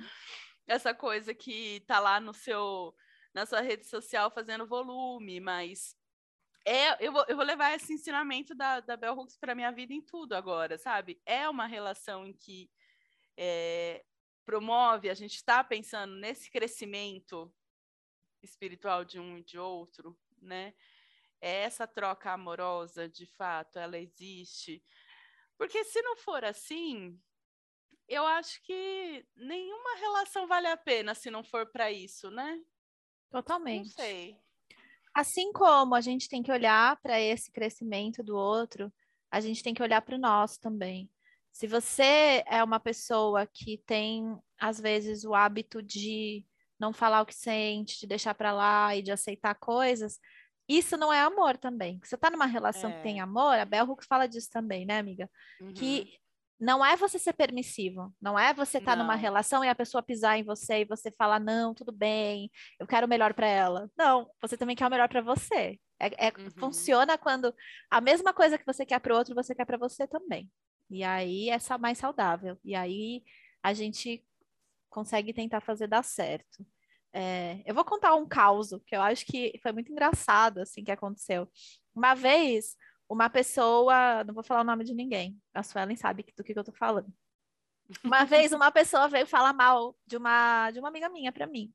essa coisa que tá lá no seu, na sua rede social fazendo volume, mas é, eu, vou, eu vou levar esse ensinamento da, da Bell Hooks para minha vida em tudo agora, sabe? É uma relação em que é, promove, a gente está pensando nesse crescimento espiritual de um e de outro, né? Essa troca amorosa, de fato, ela existe. Porque se não for assim, eu acho que nenhuma relação vale a pena se não for para isso, né? Totalmente. Não sei. Assim como a gente tem que olhar para esse crescimento do outro, a gente tem que olhar para o nosso também. Se você é uma pessoa que tem, às vezes, o hábito de não falar o que sente, de deixar para lá e de aceitar coisas, isso não é amor também. Você está numa relação É. que tem amor, a Bell Hooks fala disso também, né, amiga? Uhum. Que não é você ser permissivo, não é você estar numa Não. relação e a pessoa pisar em você e você falar, não, tudo bem, eu quero o melhor para ela. Não, você também quer o melhor para você. É, é- Uhum. Funciona quando a mesma coisa que você quer para o outro, você quer para você também. E aí é sa- mais saudável. E aí a gente consegue tentar fazer dar certo. É, eu vou contar um caos que eu acho que foi muito engraçado assim que aconteceu. Uma vez, uma pessoa, não vou falar o nome de ninguém, a Suelen sabe do que, que eu tô falando. Uma vez uma pessoa veio falar mal de uma de uma amiga minha para mim.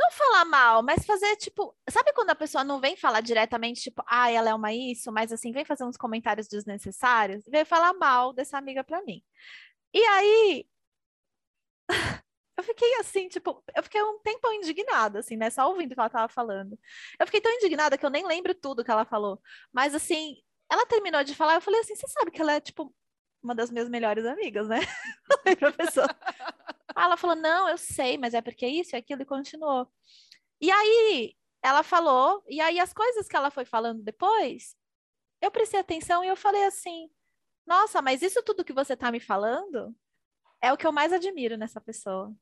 Não falar mal, mas fazer tipo, sabe quando a pessoa não vem falar diretamente, tipo, ah, ela é uma isso, mas assim, vem fazer uns comentários desnecessários, veio falar mal dessa amiga para mim. E aí eu fiquei assim, tipo, eu fiquei um tempão indignada, assim, né? Só ouvindo o que ela tava falando. Eu fiquei tão indignada que eu nem lembro tudo que ela falou. Mas assim, ela terminou de falar, eu falei assim, você sabe que ela é, tipo, uma das minhas melhores amigas, né? Aí, professor. Aí ela falou, não, eu sei, mas é porque isso e aquilo, e continuou. E aí, ela falou, e aí as coisas que ela foi falando depois, eu prestei atenção e eu falei assim, nossa, mas isso tudo que você tá me falando é o que eu mais admiro nessa pessoa.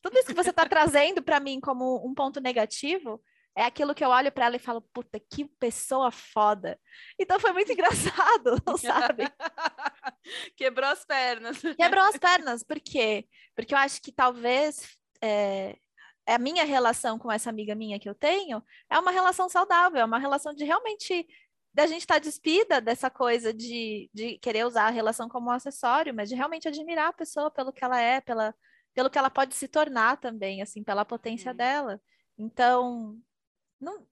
Tudo isso que você tá trazendo para mim como um ponto negativo é aquilo que eu olho para ela e falo, puta, que pessoa foda. Então foi muito engraçado, sabe? Quebrou as pernas. Quebrou as pernas, por quê? Porque eu acho que talvez é, a minha relação com essa amiga minha que eu tenho é uma relação saudável, é uma relação de realmente da gente estar despida dessa coisa de, de querer usar a relação como um acessório, mas de realmente admirar a pessoa pelo que ela é, pela, pelo que ela pode se tornar também, assim, pela potência Uhum. dela. Então, não,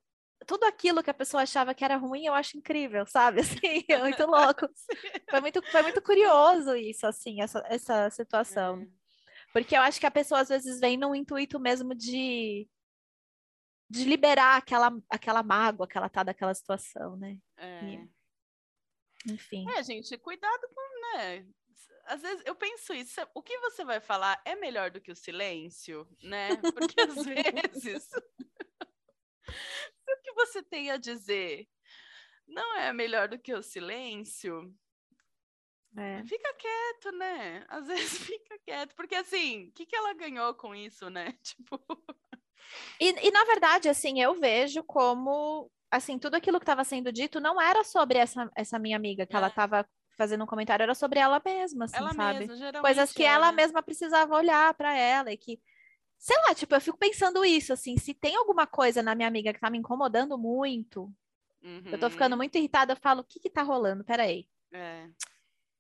tudo aquilo que a pessoa achava que era ruim, eu acho incrível, sabe? Assim, é muito louco. Foi muito, foi muito curioso isso, assim, essa, essa situação. Porque eu acho que a pessoa às vezes vem num intuito mesmo de, de liberar aquela, aquela mágoa que ela tá daquela situação, né? É. E- Enfim. É, gente, cuidado com, né? Às vezes eu penso isso, o que você vai falar é melhor do que o silêncio, né? Porque às vezes o que você tem a dizer não é melhor do que o silêncio, É. fica quieto, né? Às vezes fica quieto, porque assim, o que, que ela ganhou com isso, né? Tipo, E, e, na verdade, assim, eu vejo como, assim, tudo aquilo que estava sendo dito não era sobre essa, essa minha amiga, que ela É. estava fazendo um comentário, era sobre ela mesma, assim, ela sabe? mesma. Coisas que é, ela né? mesma precisava olhar para ela e que, sei lá, tipo, eu fico pensando isso, assim, se tem alguma coisa na minha amiga que tá me incomodando muito, eu tô ficando Uhum, muito irritada, eu falo, o que que tá rolando? Peraí. é.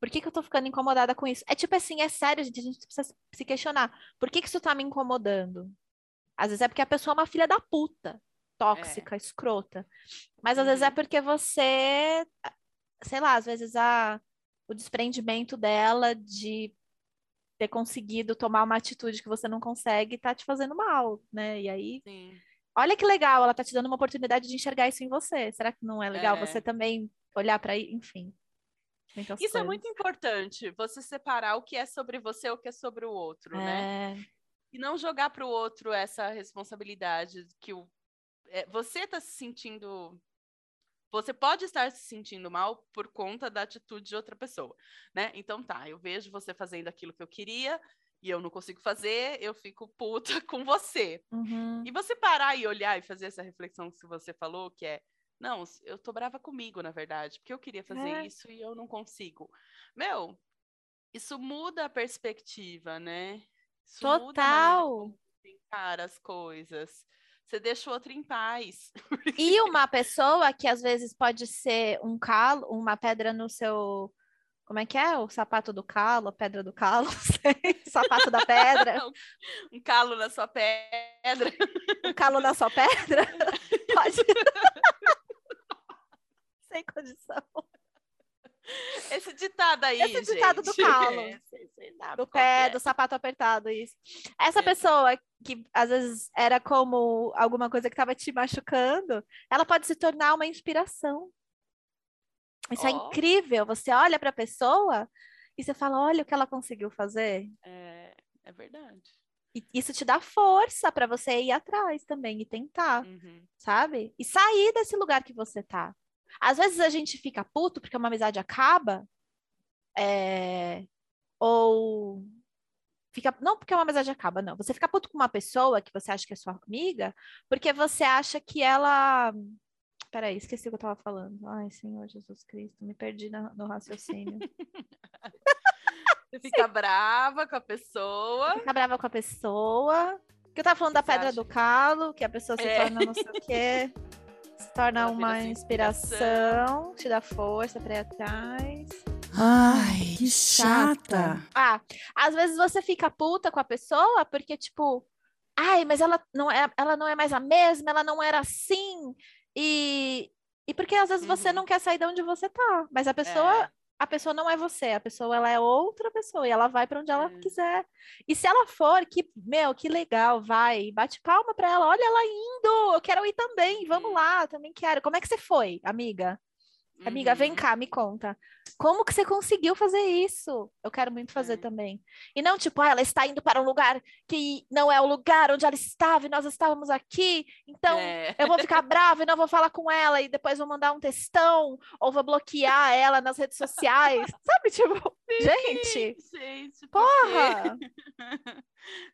Por que que eu tô ficando incomodada com isso? É tipo assim, é sério, gente, a gente precisa se questionar. Por que que isso tá me incomodando? Às vezes é porque a pessoa é uma filha da puta, tóxica, escrota. Mas às vezes é Uhum. porque você, sei lá, às vezes a, o desprendimento dela de ter conseguido tomar uma atitude que você não consegue tá te fazendo mal, né? E aí, Sim. olha que legal, ela tá te dando uma oportunidade de enxergar isso em você. Será que não é legal É. você também olhar para aí, enfim. Isso é coisas. muito importante, você separar o que é sobre você e o que é sobre o outro, né? É, E não jogar para o outro essa responsabilidade que o, é, você está se sentindo. Você pode estar se sentindo mal por conta da atitude de outra pessoa, né? Então tá, eu vejo você fazendo aquilo que eu queria e eu não consigo fazer, eu fico puta com você. uhum. E você parar e olhar e fazer essa reflexão que você falou, que é, não, eu tô brava comigo, na verdade, porque eu queria fazer É. isso e eu não consigo. Meu, isso muda a perspectiva, né? Isso muda a Total. como você encara as coisas. Você deixa o outro em paz. E uma pessoa que às vezes pode ser um calo, uma pedra no seu. Como é que é? O sapato do calo, a pedra do calo, sapato da pedra, um calo na sua pedra. um calo na sua pedra. Pode. Sem condição. Esse ditado aí, Esse ditado do gente. calo. É, do qual que pé, é. do sapato apertado, isso. Essa É. pessoa que às vezes era como alguma coisa que estava te machucando, ela pode se tornar uma inspiração. Isso é Ó. incrível. Você olha para a pessoa e você fala: olha o que ela conseguiu fazer. É, é verdade. E isso te dá força para você ir atrás também e tentar, Uhum. sabe? E sair desse lugar que você tá. Às vezes a gente fica puto porque uma amizade acaba, é, ou fica não porque uma amizade acaba, não. Você fica puto com uma pessoa que você acha que é sua amiga, porque você acha que ela Peraí, esqueci o que eu tava falando. Ai, Senhor Jesus Cristo, me perdi na- no raciocínio. Você fica brava com a pessoa. Fica brava com a pessoa. Que eu tava falando da Você pedra acha? do calo, que a pessoa se É. torna não sei o quê. Se torna uma sua inspiração, te dá força pra ir atrás. Ai, que chata. Ah, às vezes você fica puta com a pessoa porque, tipo, ai, mas ela não é, ela não é mais a mesma, ela não era assim. E, e porque às vezes você Uhum. não quer sair de onde você tá, mas a pessoa, É. a pessoa não é você, a pessoa ela é outra pessoa e ela vai pra onde ela É. quiser. E se ela for, que, meu, que legal, vai, bate palma pra ela, olha ela indo, eu quero ir também, vamos Uhum. lá, também quero. Como é que você foi, amiga? Amiga, vem Uhum. cá, me conta. Como que você conseguiu fazer isso? Eu quero muito fazer É. também. E não, tipo, ah, ela está indo para um lugar que não é o lugar onde ela estava e nós estávamos aqui, então É. eu vou ficar brava e não vou falar com ela e depois vou mandar um textão ou vou bloquear ela nas redes sociais. Sabe, tipo, gente, Gente, quê? porra!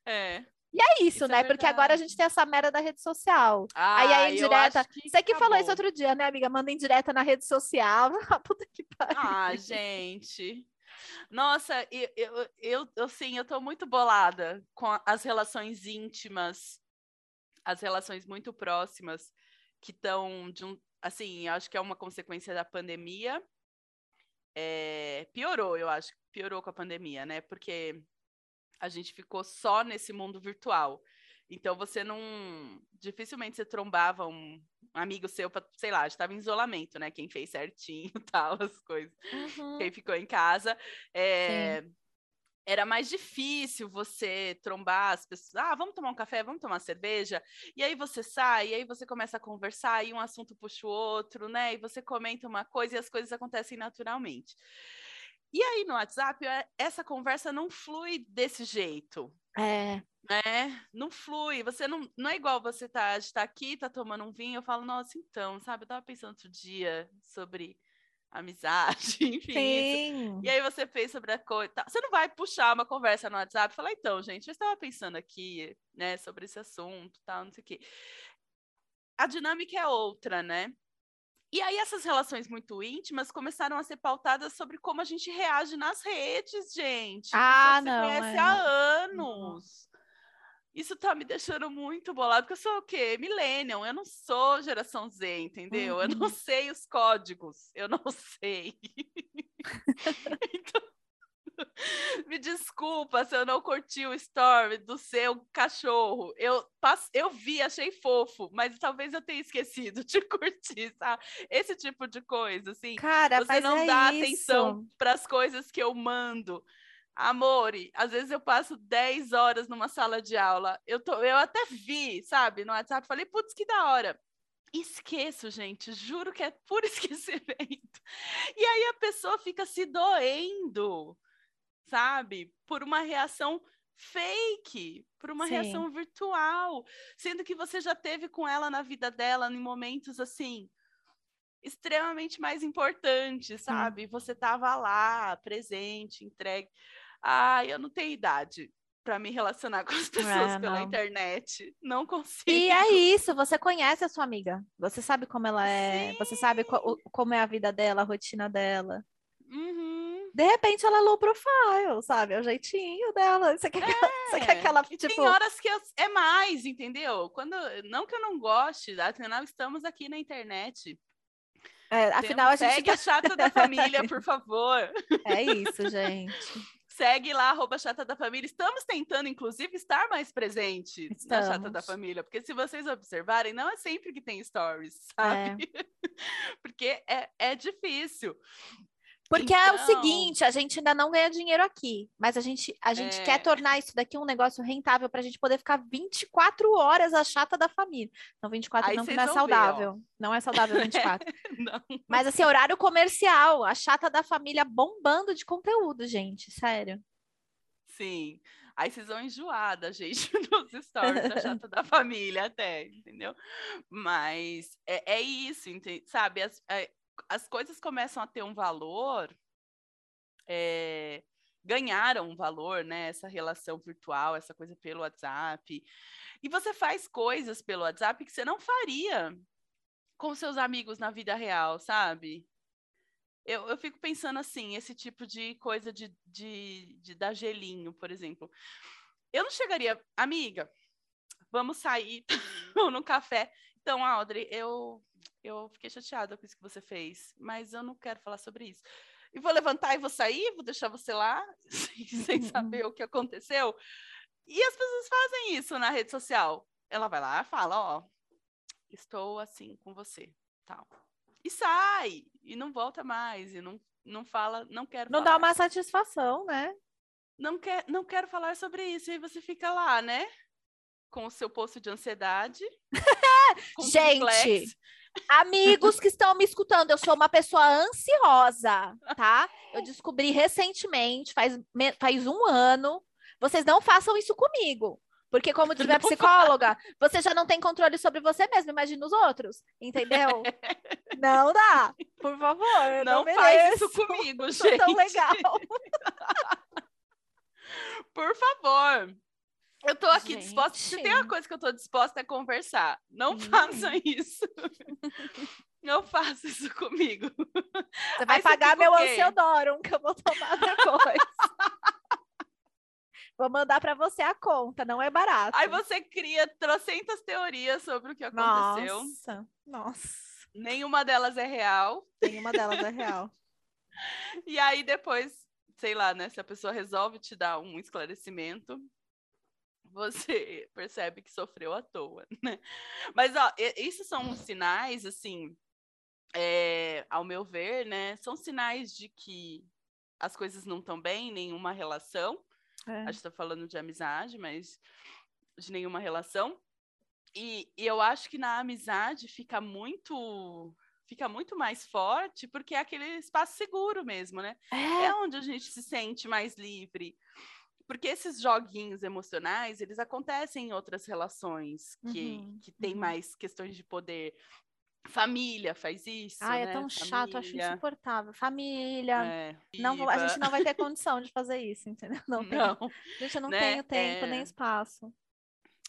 É. É isso, Isso é né? Porque agora a gente tem essa merda da rede social. Aí a Ah, indireta. que Você que falou isso acabou. outro dia, né, amiga? Manda indireta na rede social. Ah, Puta que pariu. Ah, gente. Nossa, eu, eu, eu, eu sim, eu tô muito bolada com as relações íntimas, as relações muito próximas que estão de um, assim, eu acho que é uma consequência da pandemia. É, piorou, eu acho, piorou com a pandemia, né? Porque a gente ficou só nesse mundo virtual. Então você não, dificilmente você trombava um amigo seu, pra, sei lá, estava em isolamento, né? Quem fez certinho, tal, as coisas Uhum. quem ficou em casa, é, era mais difícil você trombar as pessoas. Ah, vamos tomar um café, vamos tomar uma cerveja. E aí você sai, e aí você começa a conversar, e um assunto puxa o outro, né? E você comenta uma coisa e as coisas acontecem naturalmente. E aí no WhatsApp, é- essa conversa não flui desse jeito. É. né? Não flui, você não, não é igual você tá, está aqui, tá tomando um vinho, eu falo, nossa, então, sabe, eu tava pensando outro dia sobre amizade, enfim. Sim. E aí você fez sobre a coisa. tá, Você não vai puxar uma conversa no WhatsApp e falar, então, gente, eu estava pensando aqui, né, sobre esse assunto, tal, não sei o quê. A dinâmica é outra, né? E aí essas relações muito íntimas começaram a ser pautadas sobre como a gente reage nas redes, gente. Ah, que você não, conhece é, há não. anos. Isso tá me deixando muito bolado, porque eu sou o quê? Millennium, eu não sou geração Z, entendeu? Eu não Uhum. sei os códigos, eu não sei. Então, me desculpa se eu não curti o story do seu cachorro. Eu, pass... eu vi, achei fofo, mas talvez eu tenha esquecido de curtir, sabe? Esse tipo de coisa, assim. Cara, Você não é dá isso. atenção para as coisas que eu mando. Amore, às vezes eu passo 10 horas numa sala de aula. Eu, tô, eu até vi, sabe, no WhatsApp, falei, putz, que da hora. Esqueço, gente, juro que é por esquecimento. E aí a pessoa fica se doendo, sabe, por uma reação fake, por uma Sim. reação virtual, sendo que você já teve com ela na vida dela em momentos assim extremamente mais importantes, sabe? Você tava lá, presente, entregue. Ai, eu não tenho idade para me relacionar com as pessoas É, pela não. internet. Não consigo. E é isso, você conhece a sua amiga. Você sabe como ela é, você sabe co- como é a vida dela, a rotina dela. Uhum. De repente ela low profile, sabe? É o jeitinho dela. Você quer que ela, você quer que É, ela e tipo, tem horas que eu- é mais, entendeu? Quando não que eu não goste, afinal estamos aqui na internet. é, Temos- afinal a gente segue tá... a chata da família, por favor. É isso, gente. Segue lá, arroba chata da família. Estamos tentando, inclusive, estar mais presente na chata da Estamos. família, porque se vocês observarem, não é sempre que tem stories, É. sabe? porque é, é difícil. Porque é o seguinte, a gente ainda não ganha dinheiro aqui, mas a gente, a gente É. quer tornar isso daqui um negócio rentável para a gente poder ficar 24 horas a chata da família. Não, 24 Aí não, que vocês não é vão ver, saudável. Não é saudável 24. Não. Mas assim, horário comercial, a chata da família bombando de conteúdo, gente, sério. Sim. Aí vocês vão enjoar da gente nos stories da chata da família até, entendeu? Mas é, é isso, ente- sabe? As, é, as coisas começam a ter um valor, é, ganharam um valor, né? Essa relação virtual, essa coisa pelo WhatsApp. E você faz coisas pelo WhatsApp que você não faria com seus amigos na vida real, sabe? Eu, eu fico pensando assim, esse tipo de coisa de, de, de dar gelinho, por exemplo. Eu não chegaria, amiga, vamos sair no café. Então, Audrey, eu, eu fiquei chateada com isso que você fez, mas eu não quero falar sobre isso. E vou levantar e vou sair, vou deixar você lá, sem, sem saber o que aconteceu. E as pessoas fazem isso na rede social. Ela vai lá e fala, ó, estou assim com você, tal. E sai, e não volta mais, e não, não fala, não quero Não falar. dá uma satisfação, né? Não, quer, não quero falar sobre isso, e você fica lá, né? Com o seu poço de ansiedade. Gente. Amigos que estão me escutando, eu sou uma pessoa ansiosa, tá? Eu descobri recentemente, faz, faz um ano. Vocês não façam isso comigo. Porque, como diz minha psicóloga, você já não tem controle sobre você mesmo, imagina os outros, entendeu? Não dá, por favor. não não faz isso comigo, gente. tão legal. Por favor. Eu tô aqui disposta. Se tem uma Gente. coisa que eu tô disposta a conversar, não Hum. façam isso. não faça isso comigo. Você vai Aí pagar meu? Ansiodorum que eu vou tomar depois. vou mandar para você a conta, não é barato. Aí você cria trocentas teorias sobre o que aconteceu. Nossa, nossa. Nenhuma delas é real. Nenhuma delas é real. E aí depois, sei lá, né? Se a pessoa resolve te dar um esclarecimento, você percebe que sofreu à toa, né? Mas, ó, e- isso são sinais, assim, é, ao meu ver, né? São sinais de que as coisas não estão bem em nenhuma relação. É. A gente tá falando de amizade, mas de nenhuma relação. E, e eu acho que na amizade fica muito fica muito mais forte porque é aquele espaço seguro mesmo, né? É, É onde a gente se sente mais livre. Porque esses joguinhos emocionais, eles acontecem em outras relações que, Uhum, que tem uhum. mais questões de poder. Família faz isso, Ai, né? é tão chato, acho Família, insuportável. Família. é, Não a gente não vai ter condição de fazer isso, entendeu? Não, tem- Não. gente, não né, tenho tempo é. nem espaço.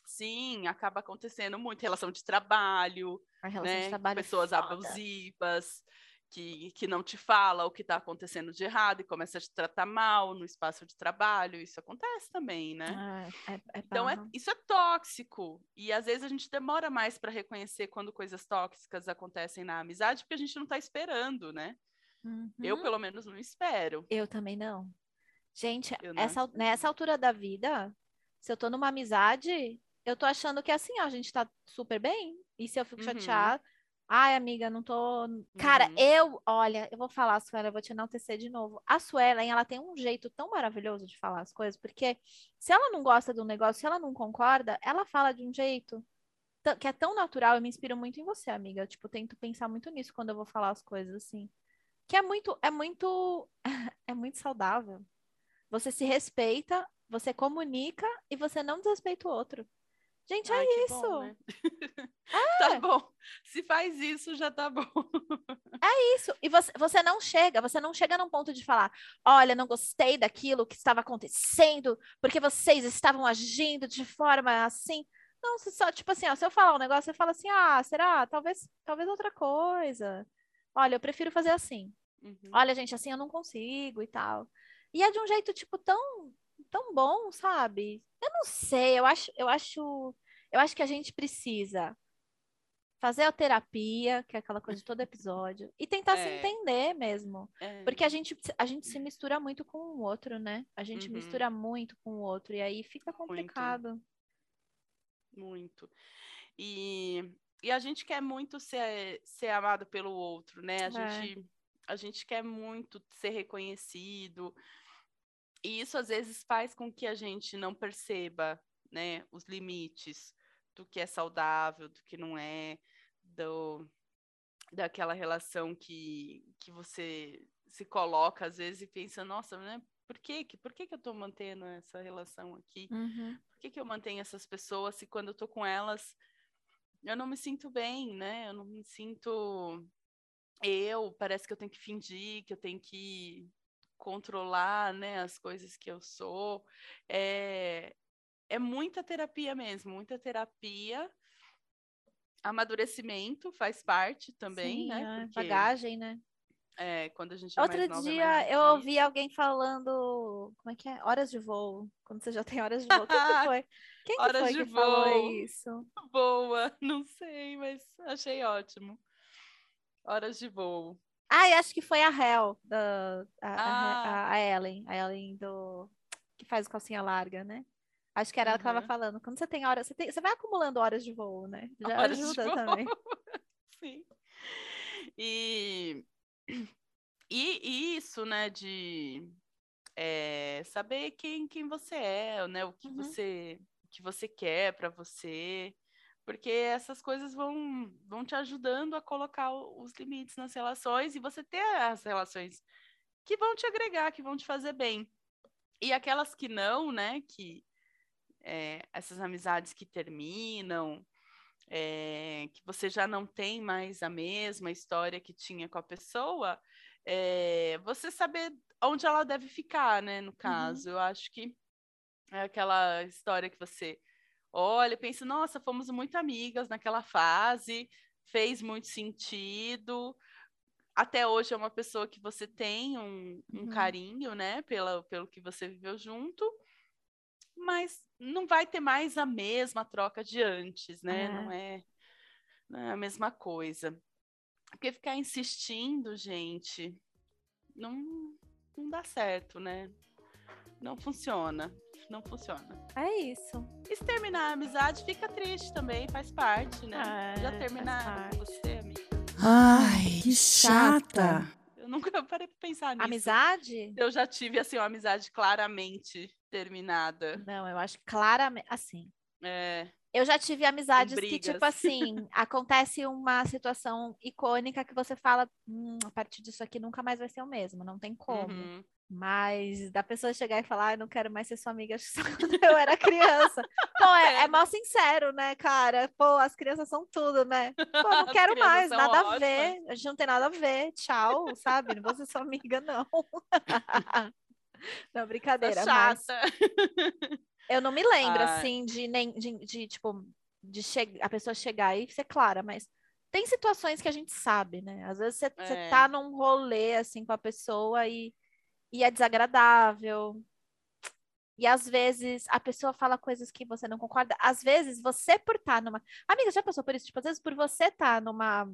Sim, acaba acontecendo muito. Relação de trabalho, A relação de né? trabalho é Pessoas foda. abusivas, que, que não te fala o que está acontecendo de errado e começa a te tratar mal no espaço de trabalho. Isso acontece também, né? É, é, é Então, é- isso é tóxico. E às vezes a gente demora mais para reconhecer quando coisas tóxicas acontecem na amizade, porque a gente não está esperando, né? Eu, Uhum. pelo menos, não espero. Eu também não. Gente, Eu não essa, nessa altura da vida, se eu tô numa amizade, eu tô achando que assim, ó, a gente tá super bem. E se eu fico Uhum. chateada, ai, amiga, não tô. Cara, Uhum. eu, olha, eu vou falar, Suela, eu vou te enaltecer de novo. A Suelen, ela tem um jeito tão maravilhoso de falar as coisas, porque se ela não gosta de um negócio, se ela não concorda, ela fala de um jeito que é tão natural. Eu me inspiro muito em você, amiga. Tipo, tento pensar muito nisso quando eu vou falar as coisas assim. Que é muito, é muito, é muito saudável. Você se respeita, você comunica e você não desrespeita o outro. Gente, é Ai, que isso. bom, né? Tá bom. Se faz isso, já tá bom. Isso. E você, você não chega, você não chega num ponto de falar, olha, não gostei daquilo que estava acontecendo, porque vocês estavam agindo de forma assim. Não, você só, tipo assim, ó, se eu falar um negócio, você fala assim, ah, será? Talvez, talvez outra coisa. Olha, eu prefiro fazer assim. Uhum. Olha, gente, assim eu não consigo e tal. E é de um jeito, tipo, tão, tão bom, sabe? Eu não sei, eu acho, eu acho, eu acho que a gente precisa fazer a terapia, que é aquela coisa de todo episódio, e tentar se É. entender mesmo. É. Porque a gente, a gente se mistura muito com o outro, né? A gente Uhum. mistura muito com o outro, e aí fica complicado. Muito. E, e a gente quer muito ser, ser amado pelo outro, né? A É. gente a gente quer muito ser reconhecido. E isso às vezes faz com que a gente não perceba, né, os limites do que é saudável, do que não é, do daquela relação que, que você se coloca às vezes e pensa, nossa, né, por que, por que, que eu estou mantendo essa relação aqui? Uhum. Por que, que eu mantenho essas pessoas se quando eu estou com elas eu não me sinto bem, né? Eu não me sinto eu, parece que eu tenho que fingir, que eu tenho que controlar, né, as coisas que eu sou. É, é muita terapia mesmo, muita terapia. Amadurecimento faz parte também, Sim, né? é, Porque, bagagem, né? é, quando a gente é Outro nova, é dia eu ouvi alguém falando, como é que é? Horas de voo. Quando você já tem horas de voo. Quem que foi? Quem que Horas foi de que falou voo. isso? Boa, não sei, mas achei ótimo. Horas de voo. Ah, e acho que foi a Hel, da, a, Ah. a- a Ellen, a Ellen do que faz calcinha larga, né? Acho que era ela que estava Uhum. falando. Quando você tem horas, você, tem- você vai acumulando horas de voo, né? Já Horas de ajuda também. Sim. E, e e isso, né, de é, saber quem, quem você é, né, o que Uhum. você o que você quer para você, porque essas coisas vão, vão te ajudando a colocar os limites nas relações e você ter as relações que vão te agregar, que vão te fazer bem. E aquelas que não, né, que é, essas amizades que terminam, é, que você já não tem mais a mesma história que tinha com a pessoa, é, você saber onde ela deve ficar, né? No caso, eu acho que é aquela história que você olha pensa, nossa, fomos muito amigas naquela fase, fez muito sentido. Até hoje é uma pessoa que você tem um, um Uhum. carinho, né? Pela, pelo que você viveu junto, mas não vai ter mais a mesma troca de antes, né? Não é, não é a mesma coisa. Porque ficar insistindo, gente, não, não dá certo, né? Não funciona. Não funciona. É isso. E se terminar a amizade, fica triste também, faz parte, né? É, Já faz terminaram com você, amiga? Ai, que chata. Eu nunca parei pra pensar nisso. Amizade? Eu já tive, assim, uma amizade claramente terminada. Não, eu acho que claramente. Assim, É, eu já tive amizades que, tipo assim, acontece uma situação icônica que você fala, "Hum, a partir disso aqui nunca mais vai ser o mesmo, não tem como. uhum. Mas da pessoa chegar e falar, ah, não quero mais ser sua amiga, acho que só quando eu era criança. Pô, é, é mal sincero, né, cara? Pô, as crianças são tudo, né? Pô, não quero mais, nada a ótimas. ver. A gente não tem nada a ver. Tchau, sabe? Não vou ser sua amiga, não. Não, brincadeira, mas chata. Eu não me lembro, Ai. assim, de, nem, de, de, tipo, de che a pessoa chegar e ser clara, mas tem situações que a gente sabe, né? Às vezes você, É. tá num rolê, assim, com a pessoa e, e é desagradável. E às vezes a pessoa fala coisas que você não concorda. Às vezes você por estar numa. Amiga, já passou por isso? Tipo, às vezes por você estar numa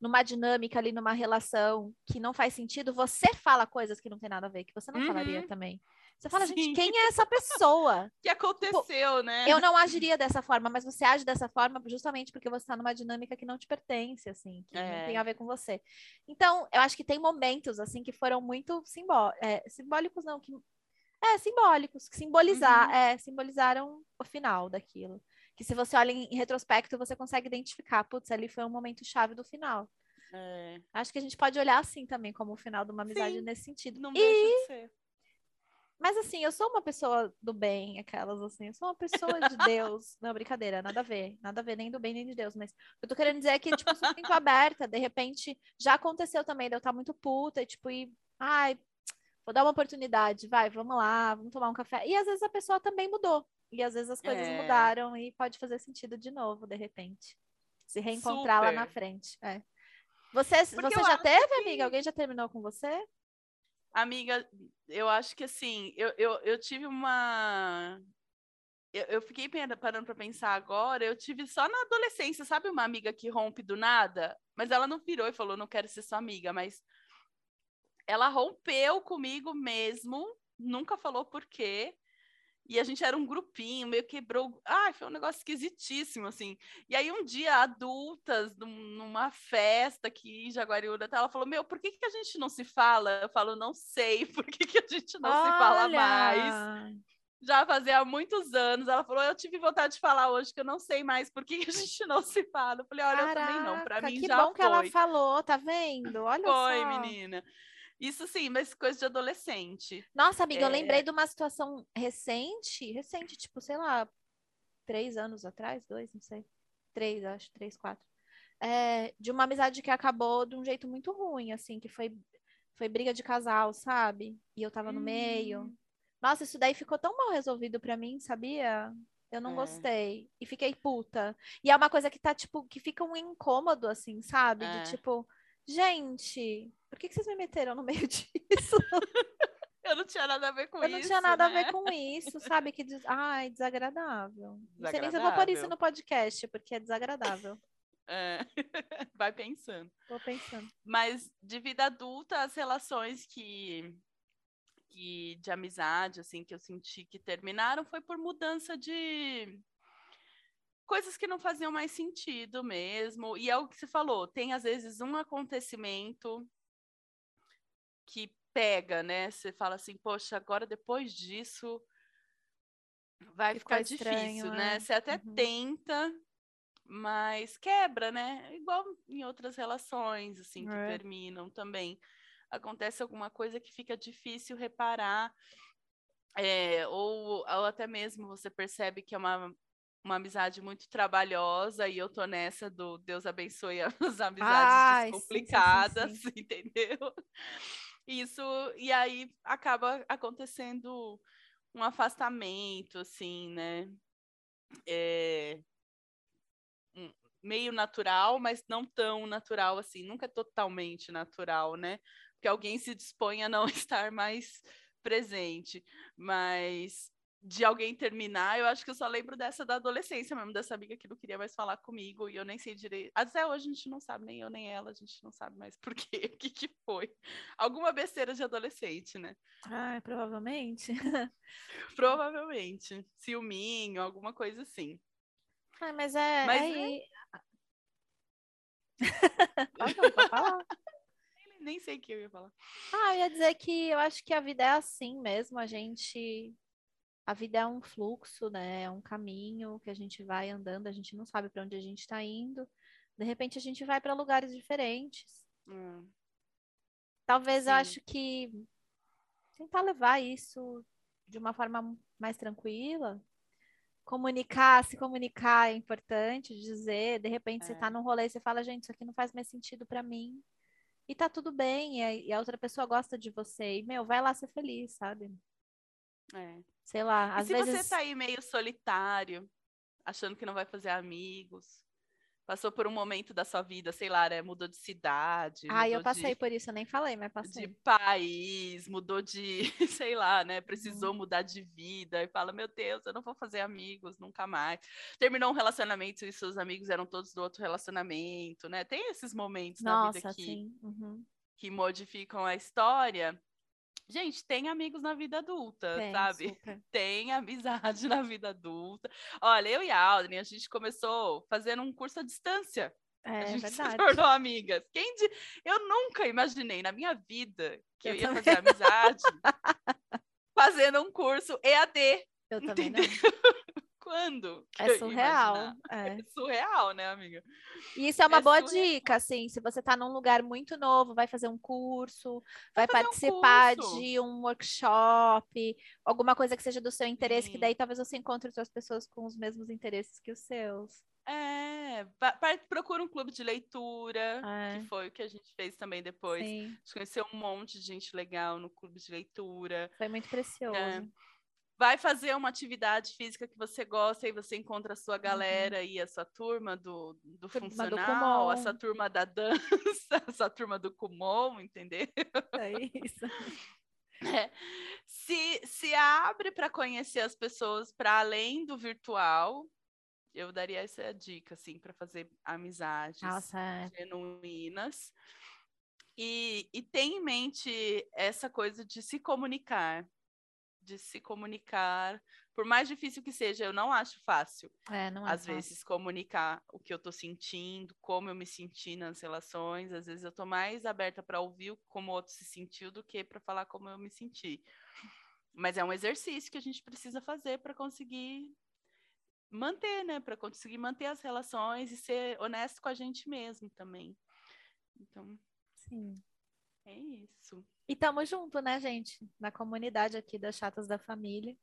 numa dinâmica ali, numa relação que não faz sentido, você fala coisas que não tem nada a ver, que você não falaria Uhum. também. Você fala, Sim. gente, quem é essa pessoa? que aconteceu, né? Eu não agiria dessa forma, mas você age dessa forma justamente porque você está numa dinâmica que não te pertence, assim, que não É. tem a ver com você. Então, eu acho que tem momentos, assim, que foram muito simbó é, simbólicos, não, que... É, simbólicos, que simbolizar, Uhum. é, simbolizaram o final daquilo. Que se você olha em, em retrospecto, você consegue identificar, putz, ali foi um momento chave do final. É, Acho que a gente pode olhar assim também, como o final de uma amizade Sim, nesse sentido. não E deixa de ser. Mas assim, eu sou uma pessoa do bem, aquelas assim, eu sou uma pessoa de Deus. Não, brincadeira, nada a ver, nada a ver, nem do bem nem de Deus, mas eu tô querendo dizer é que, tipo, eu sou muito aberta, de repente, já aconteceu também de eu estar muito puta e, tipo, ir, ai, vou dar uma oportunidade, vai, vamos lá, vamos tomar um café. E às vezes a pessoa também mudou, e às vezes as coisas É. mudaram e pode fazer sentido de novo, de repente. Se reencontrar lá na Super. frente, é. Você, Porque você já teve, que- amiga? Alguém já terminou com você? Amiga, eu acho que assim, eu, eu, eu tive uma. Eu, eu fiquei parando pra pensar agora, eu tive só na adolescência, sabe uma amiga que rompe do nada? Mas ela não virou e falou, não quero ser sua amiga, mas ela rompeu comigo mesmo, nunca falou por quê. E a gente era um grupinho, meio quebrou. Ai, foi um negócio esquisitíssimo, assim. E aí, um dia, adultas, numa festa aqui em Jaguariúna, ela falou: Meu, por que, que a gente não se fala? Eu falo: Não sei, por que, que a gente não Olha! se fala mais? Já fazia muitos anos. Ela falou: Eu tive vontade de falar hoje, que eu não sei mais por que, a gente não se fala. Eu falei: Olha, Caraca, eu também não. Para mim que já bom foi. que ela falou, tá vendo? Olha foi, só. menina. Isso sim, mas coisa de adolescente. Nossa, amiga, é... eu lembrei de uma situação recente, recente, tipo, sei lá, três anos atrás, dois, não sei. Três, acho, três, quatro. É, de uma amizade que acabou de um jeito muito ruim, assim, que foi, foi briga de casal, sabe? E eu tava no hum. meio. Nossa, isso daí ficou tão mal resolvido para mim, sabia? Eu não é. gostei. E fiquei puta. E é uma coisa que tá, tipo, que fica um incômodo, assim, sabe? É. De tipo, gente, por que, que vocês me meteram no meio disso? Eu não tinha nada a ver com isso. Eu não tinha nada né? a ver com isso, sabe? Que des... Ai, desagradável. desagradável. Não sei nem se eu vou pôr isso no podcast, porque é desagradável. É. Vai pensando. Vou pensando. Mas de vida adulta, as relações que, que de amizade, assim, que eu senti que terminaram foi por mudança de coisas que não faziam mais sentido mesmo. E é o que você falou, tem às vezes um acontecimento que pega, né? Você fala assim, poxa, agora depois disso vai ficar difícil, estranho, né? É. Você até uhum. tenta, mas quebra, né? Igual em outras relações, assim, que é. terminam também. Acontece alguma coisa que fica difícil reparar, é, ou, ou até mesmo você percebe que é uma uma amizade muito trabalhosa e eu tô nessa do Deus abençoe as amizades complicadas, entendeu? Isso, e aí acaba acontecendo um afastamento, assim, né? É, meio natural, mas não tão natural assim, nunca é totalmente natural, né? Porque alguém se dispõe a não estar mais presente, mas de alguém terminar, eu acho que eu só lembro dessa da adolescência mesmo, dessa amiga que não queria mais falar comigo e eu nem sei direito. Até hoje a gente não sabe, nem eu nem ela, a gente não sabe mais por quê, o que, que foi. Alguma besteira de adolescente, né? Ah, provavelmente. provavelmente. Ciúminho, alguma coisa assim. Ah, mas é. Mas é... Pode falar. Nem sei o que eu ia falar. Ah, eu ia dizer que eu acho que a vida é assim mesmo, a gente a vida é um fluxo, né? É um caminho que a gente vai andando, a gente não sabe para onde a gente está indo. De repente a gente vai para lugares diferentes. Hum. Talvez Sim. eu acho que tentar levar isso de uma forma mais tranquila. Comunicar, se comunicar é importante, dizer, de repente é. você tá num rolê e você fala, gente, isso aqui não faz mais sentido para mim. E tá tudo bem, e a, e a outra pessoa gosta de você. E, meu, vai lá ser feliz, sabe? É. Sei lá, às e se vezes... você tá aí meio solitário, achando que não vai fazer amigos, passou por um momento da sua vida, sei lá, né? Mudou de cidade. Ah, eu passei de, por isso, eu nem falei, mas passei. De país, mudou de, sei lá, né? Precisou hum. mudar de vida e fala: Meu Deus, eu não vou fazer amigos nunca mais. Terminou um relacionamento e seus amigos eram todos do outro relacionamento, né? Tem esses momentos Nossa, na vida que, uhum. que modificam a história. Gente, tem amigos na vida adulta, tem, sabe? Super. Tem amizade na vida adulta. Olha, eu e a Aldrin, a gente começou fazendo um curso à distância. É, a gente verdade. se tornou amigas. Quem de... Eu nunca imaginei na minha vida que eu, eu ia também. fazer amizade fazendo um curso EAD. Eu também não. Quando? É surreal. É. é. surreal, né, amiga? E isso é uma é boa surreal. dica, assim, se você está num lugar muito novo, vai fazer um curso, vai, vai participar um de um workshop, alguma coisa que seja do seu interesse, Sim. que daí talvez você encontre outras pessoas com os mesmos interesses que os seus. É, procura um clube de leitura, é. que foi o que a gente fez também depois. Sim. A gente conheceu um monte de gente legal no clube de leitura. Foi muito precioso. É vai fazer uma atividade física que você gosta e você encontra a sua uhum. galera uhum. e a sua turma do, do turma funcional, do essa turma da dança, essa turma do Kumon, entendeu? É isso. É. Se, se abre para conhecer as pessoas para além do virtual, eu daria essa dica, assim, para fazer amizades Nossa, é. genuínas. E, e tem em mente essa coisa de se comunicar, de se comunicar por mais difícil que seja, eu não acho fácil, É, não é às fácil. vezes, comunicar o que eu tô sentindo, como eu me senti nas relações. Às vezes eu tô mais aberta para ouvir como o outro se sentiu do que para falar como eu me senti. Mas é um exercício que a gente precisa fazer para conseguir manter, né? Para conseguir manter as relações e ser honesto com a gente mesmo também. Então, Sim. É isso. E tamo junto, né, gente? Na comunidade aqui das Chatas da Família.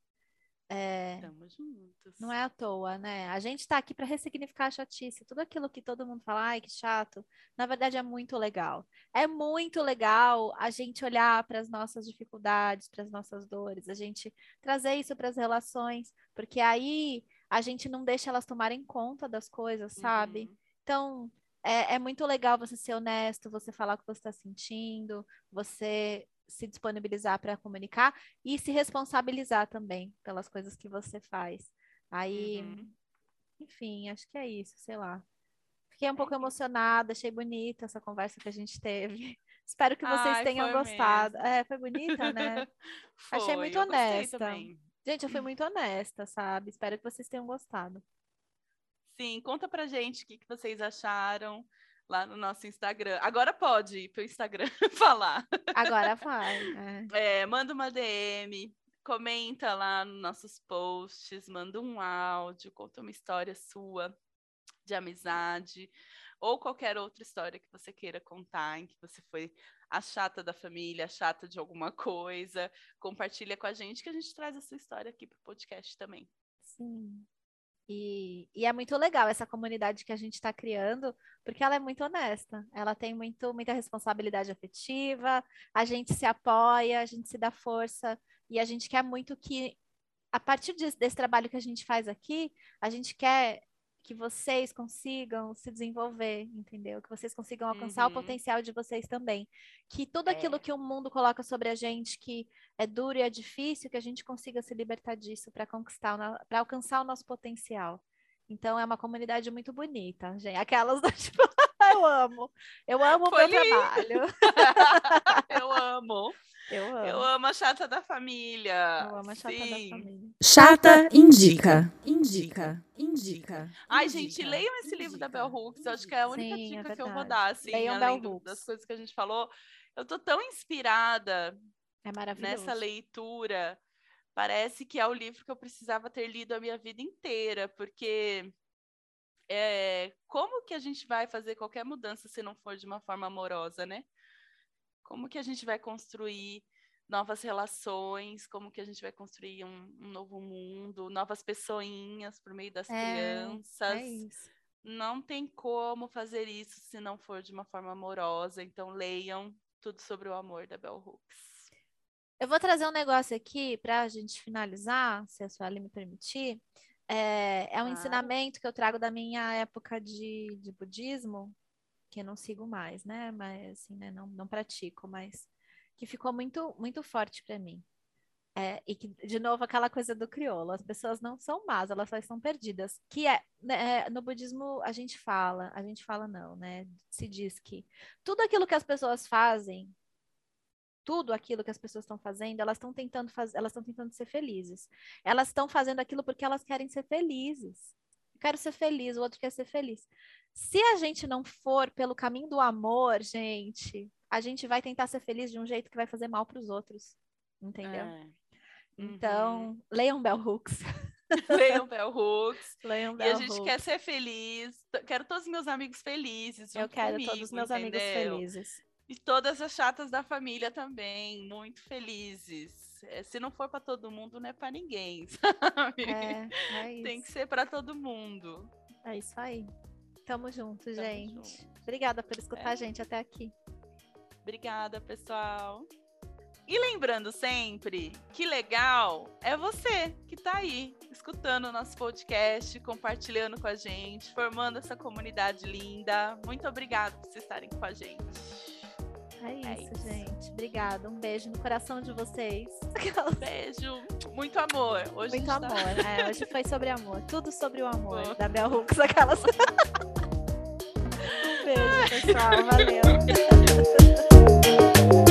É, Tamo juntos. não é à toa, né? A gente tá aqui para ressignificar a chatice. Tudo aquilo que todo mundo fala, ai, que chato, na verdade é muito legal. É muito legal a gente olhar para as nossas dificuldades, para as nossas dores, a gente trazer isso para as relações, porque aí a gente não deixa elas tomarem conta das coisas, sabe? Uhum. Então, é, é muito legal você ser honesto, você falar o que você está sentindo, você se disponibilizar para comunicar e se responsabilizar também pelas coisas que você faz. Aí, Uhum. enfim, acho que é isso, sei lá. Fiquei um pouco isso. emocionada, achei bonita essa conversa que a gente teve. Espero que vocês Ai, tenham gostado. mesmo. É, foi bonita, né? Achei Foi, muito eu gostei honesta. Gente, eu fui muito honesta, sabe? Espero que vocês tenham gostado. Sim, conta pra gente o que, que vocês acharam lá no nosso Instagram. Agora pode ir pro Instagram falar. Agora vai. é. É, manda uma DM, comenta lá nos nossos posts, manda um áudio, conta uma história sua de amizade ou qualquer outra história que você queira contar, em que você foi a chata da família, a chata de alguma coisa. Compartilha com a gente que a gente traz a sua história aqui pro podcast também. Sim. E, e é muito legal essa comunidade que a gente está criando, porque ela é muito honesta, ela tem muito, muita responsabilidade afetiva, a gente se apoia, a gente se dá força, e a gente quer muito que, a partir desse, desse trabalho que a gente faz aqui, a gente quer que vocês consigam se desenvolver, entendeu? Que vocês consigam alcançar o Uhum. potencial de vocês também. Que tudo aquilo É. que o mundo coloca sobre a gente, que é duro e é difícil, que a gente consiga se libertar disso para conquistar, para alcançar o nosso potencial. Então é uma comunidade muito bonita, gente. Aquelas do tipo, eu amo. Eu amo o meu lindo. trabalho. Eu amo. Eu amo. Eu amo a chata da família. Eu amo a chata da Sim. família. Chata indica. Indica. Indica. Ai, indica, gente, leiam esse livro da Bell indica, Hooks. Eu acho que é a única Sim, é dica que eu vou dar, assim, Leiam além Bell do- das coisas que a gente falou. Eu tô tão inspirada É maravilhoso. nessa leitura. Parece que é o livro que eu precisava ter lido a minha vida inteira, porque é, como que a gente vai fazer qualquer mudança se não for de uma forma amorosa, né? Como que a gente vai construir novas relações? Como que a gente vai construir um, um novo mundo, novas pessoinhas por meio das É, crianças? É. Não tem como fazer isso se não for de uma forma amorosa. Então leiam tudo sobre o amor da Bell Hooks. Eu vou trazer um negócio aqui para a gente finalizar, se a Sueli me permitir. É, é um Claro. ensinamento que eu trago da minha época de, de budismo, que eu não sigo mais, né? Mas assim, né? Não, não pratico, mas que ficou muito, muito forte para mim. É, e que, de novo, aquela coisa do crioulo, as pessoas não são más, elas só estão perdidas. Que é, né, é, no budismo a gente fala, a gente fala não, né? Se diz que tudo aquilo que as pessoas fazem tudo aquilo que as pessoas estão fazendo, elas estão tentando fazer, elas estão tentando ser felizes. Elas estão fazendo aquilo porque elas querem ser felizes. Quero ser feliz, o outro quer ser feliz. Se a gente não for pelo caminho do amor, gente, a gente vai tentar ser feliz de um jeito que vai fazer mal para os outros. Entendeu? É. Então, leiam Bell Hooks. Leiam Bell Hooks. leiam E Bell a gente Hooks. quer ser feliz. Quero todos os meus amigos felizes. Eu quero comigo, todos os meus amigos entendeu? felizes. E todas as chatas da família também, muito felizes. É, se não for para todo mundo, não é para ninguém, sabe? É, é isso. Tem que ser para todo mundo. É isso aí. Tamo junto, Tamo gente. junto. Obrigada por escutar É. a gente até aqui. Obrigada, pessoal. E lembrando sempre que legal é você que tá aí escutando o nosso podcast, compartilhando com a gente, formando essa comunidade linda. Muito obrigada por vocês estarem com a gente. É isso, É isso. gente. Obrigada. Um beijo no coração de vocês. Beijo, muito amor. Hoje Muito tá- amor. É, hoje foi sobre amor. Tudo sobre o amor. Boa. Da Bel Hooks, aquelas. um beijo, pessoal. Valeu.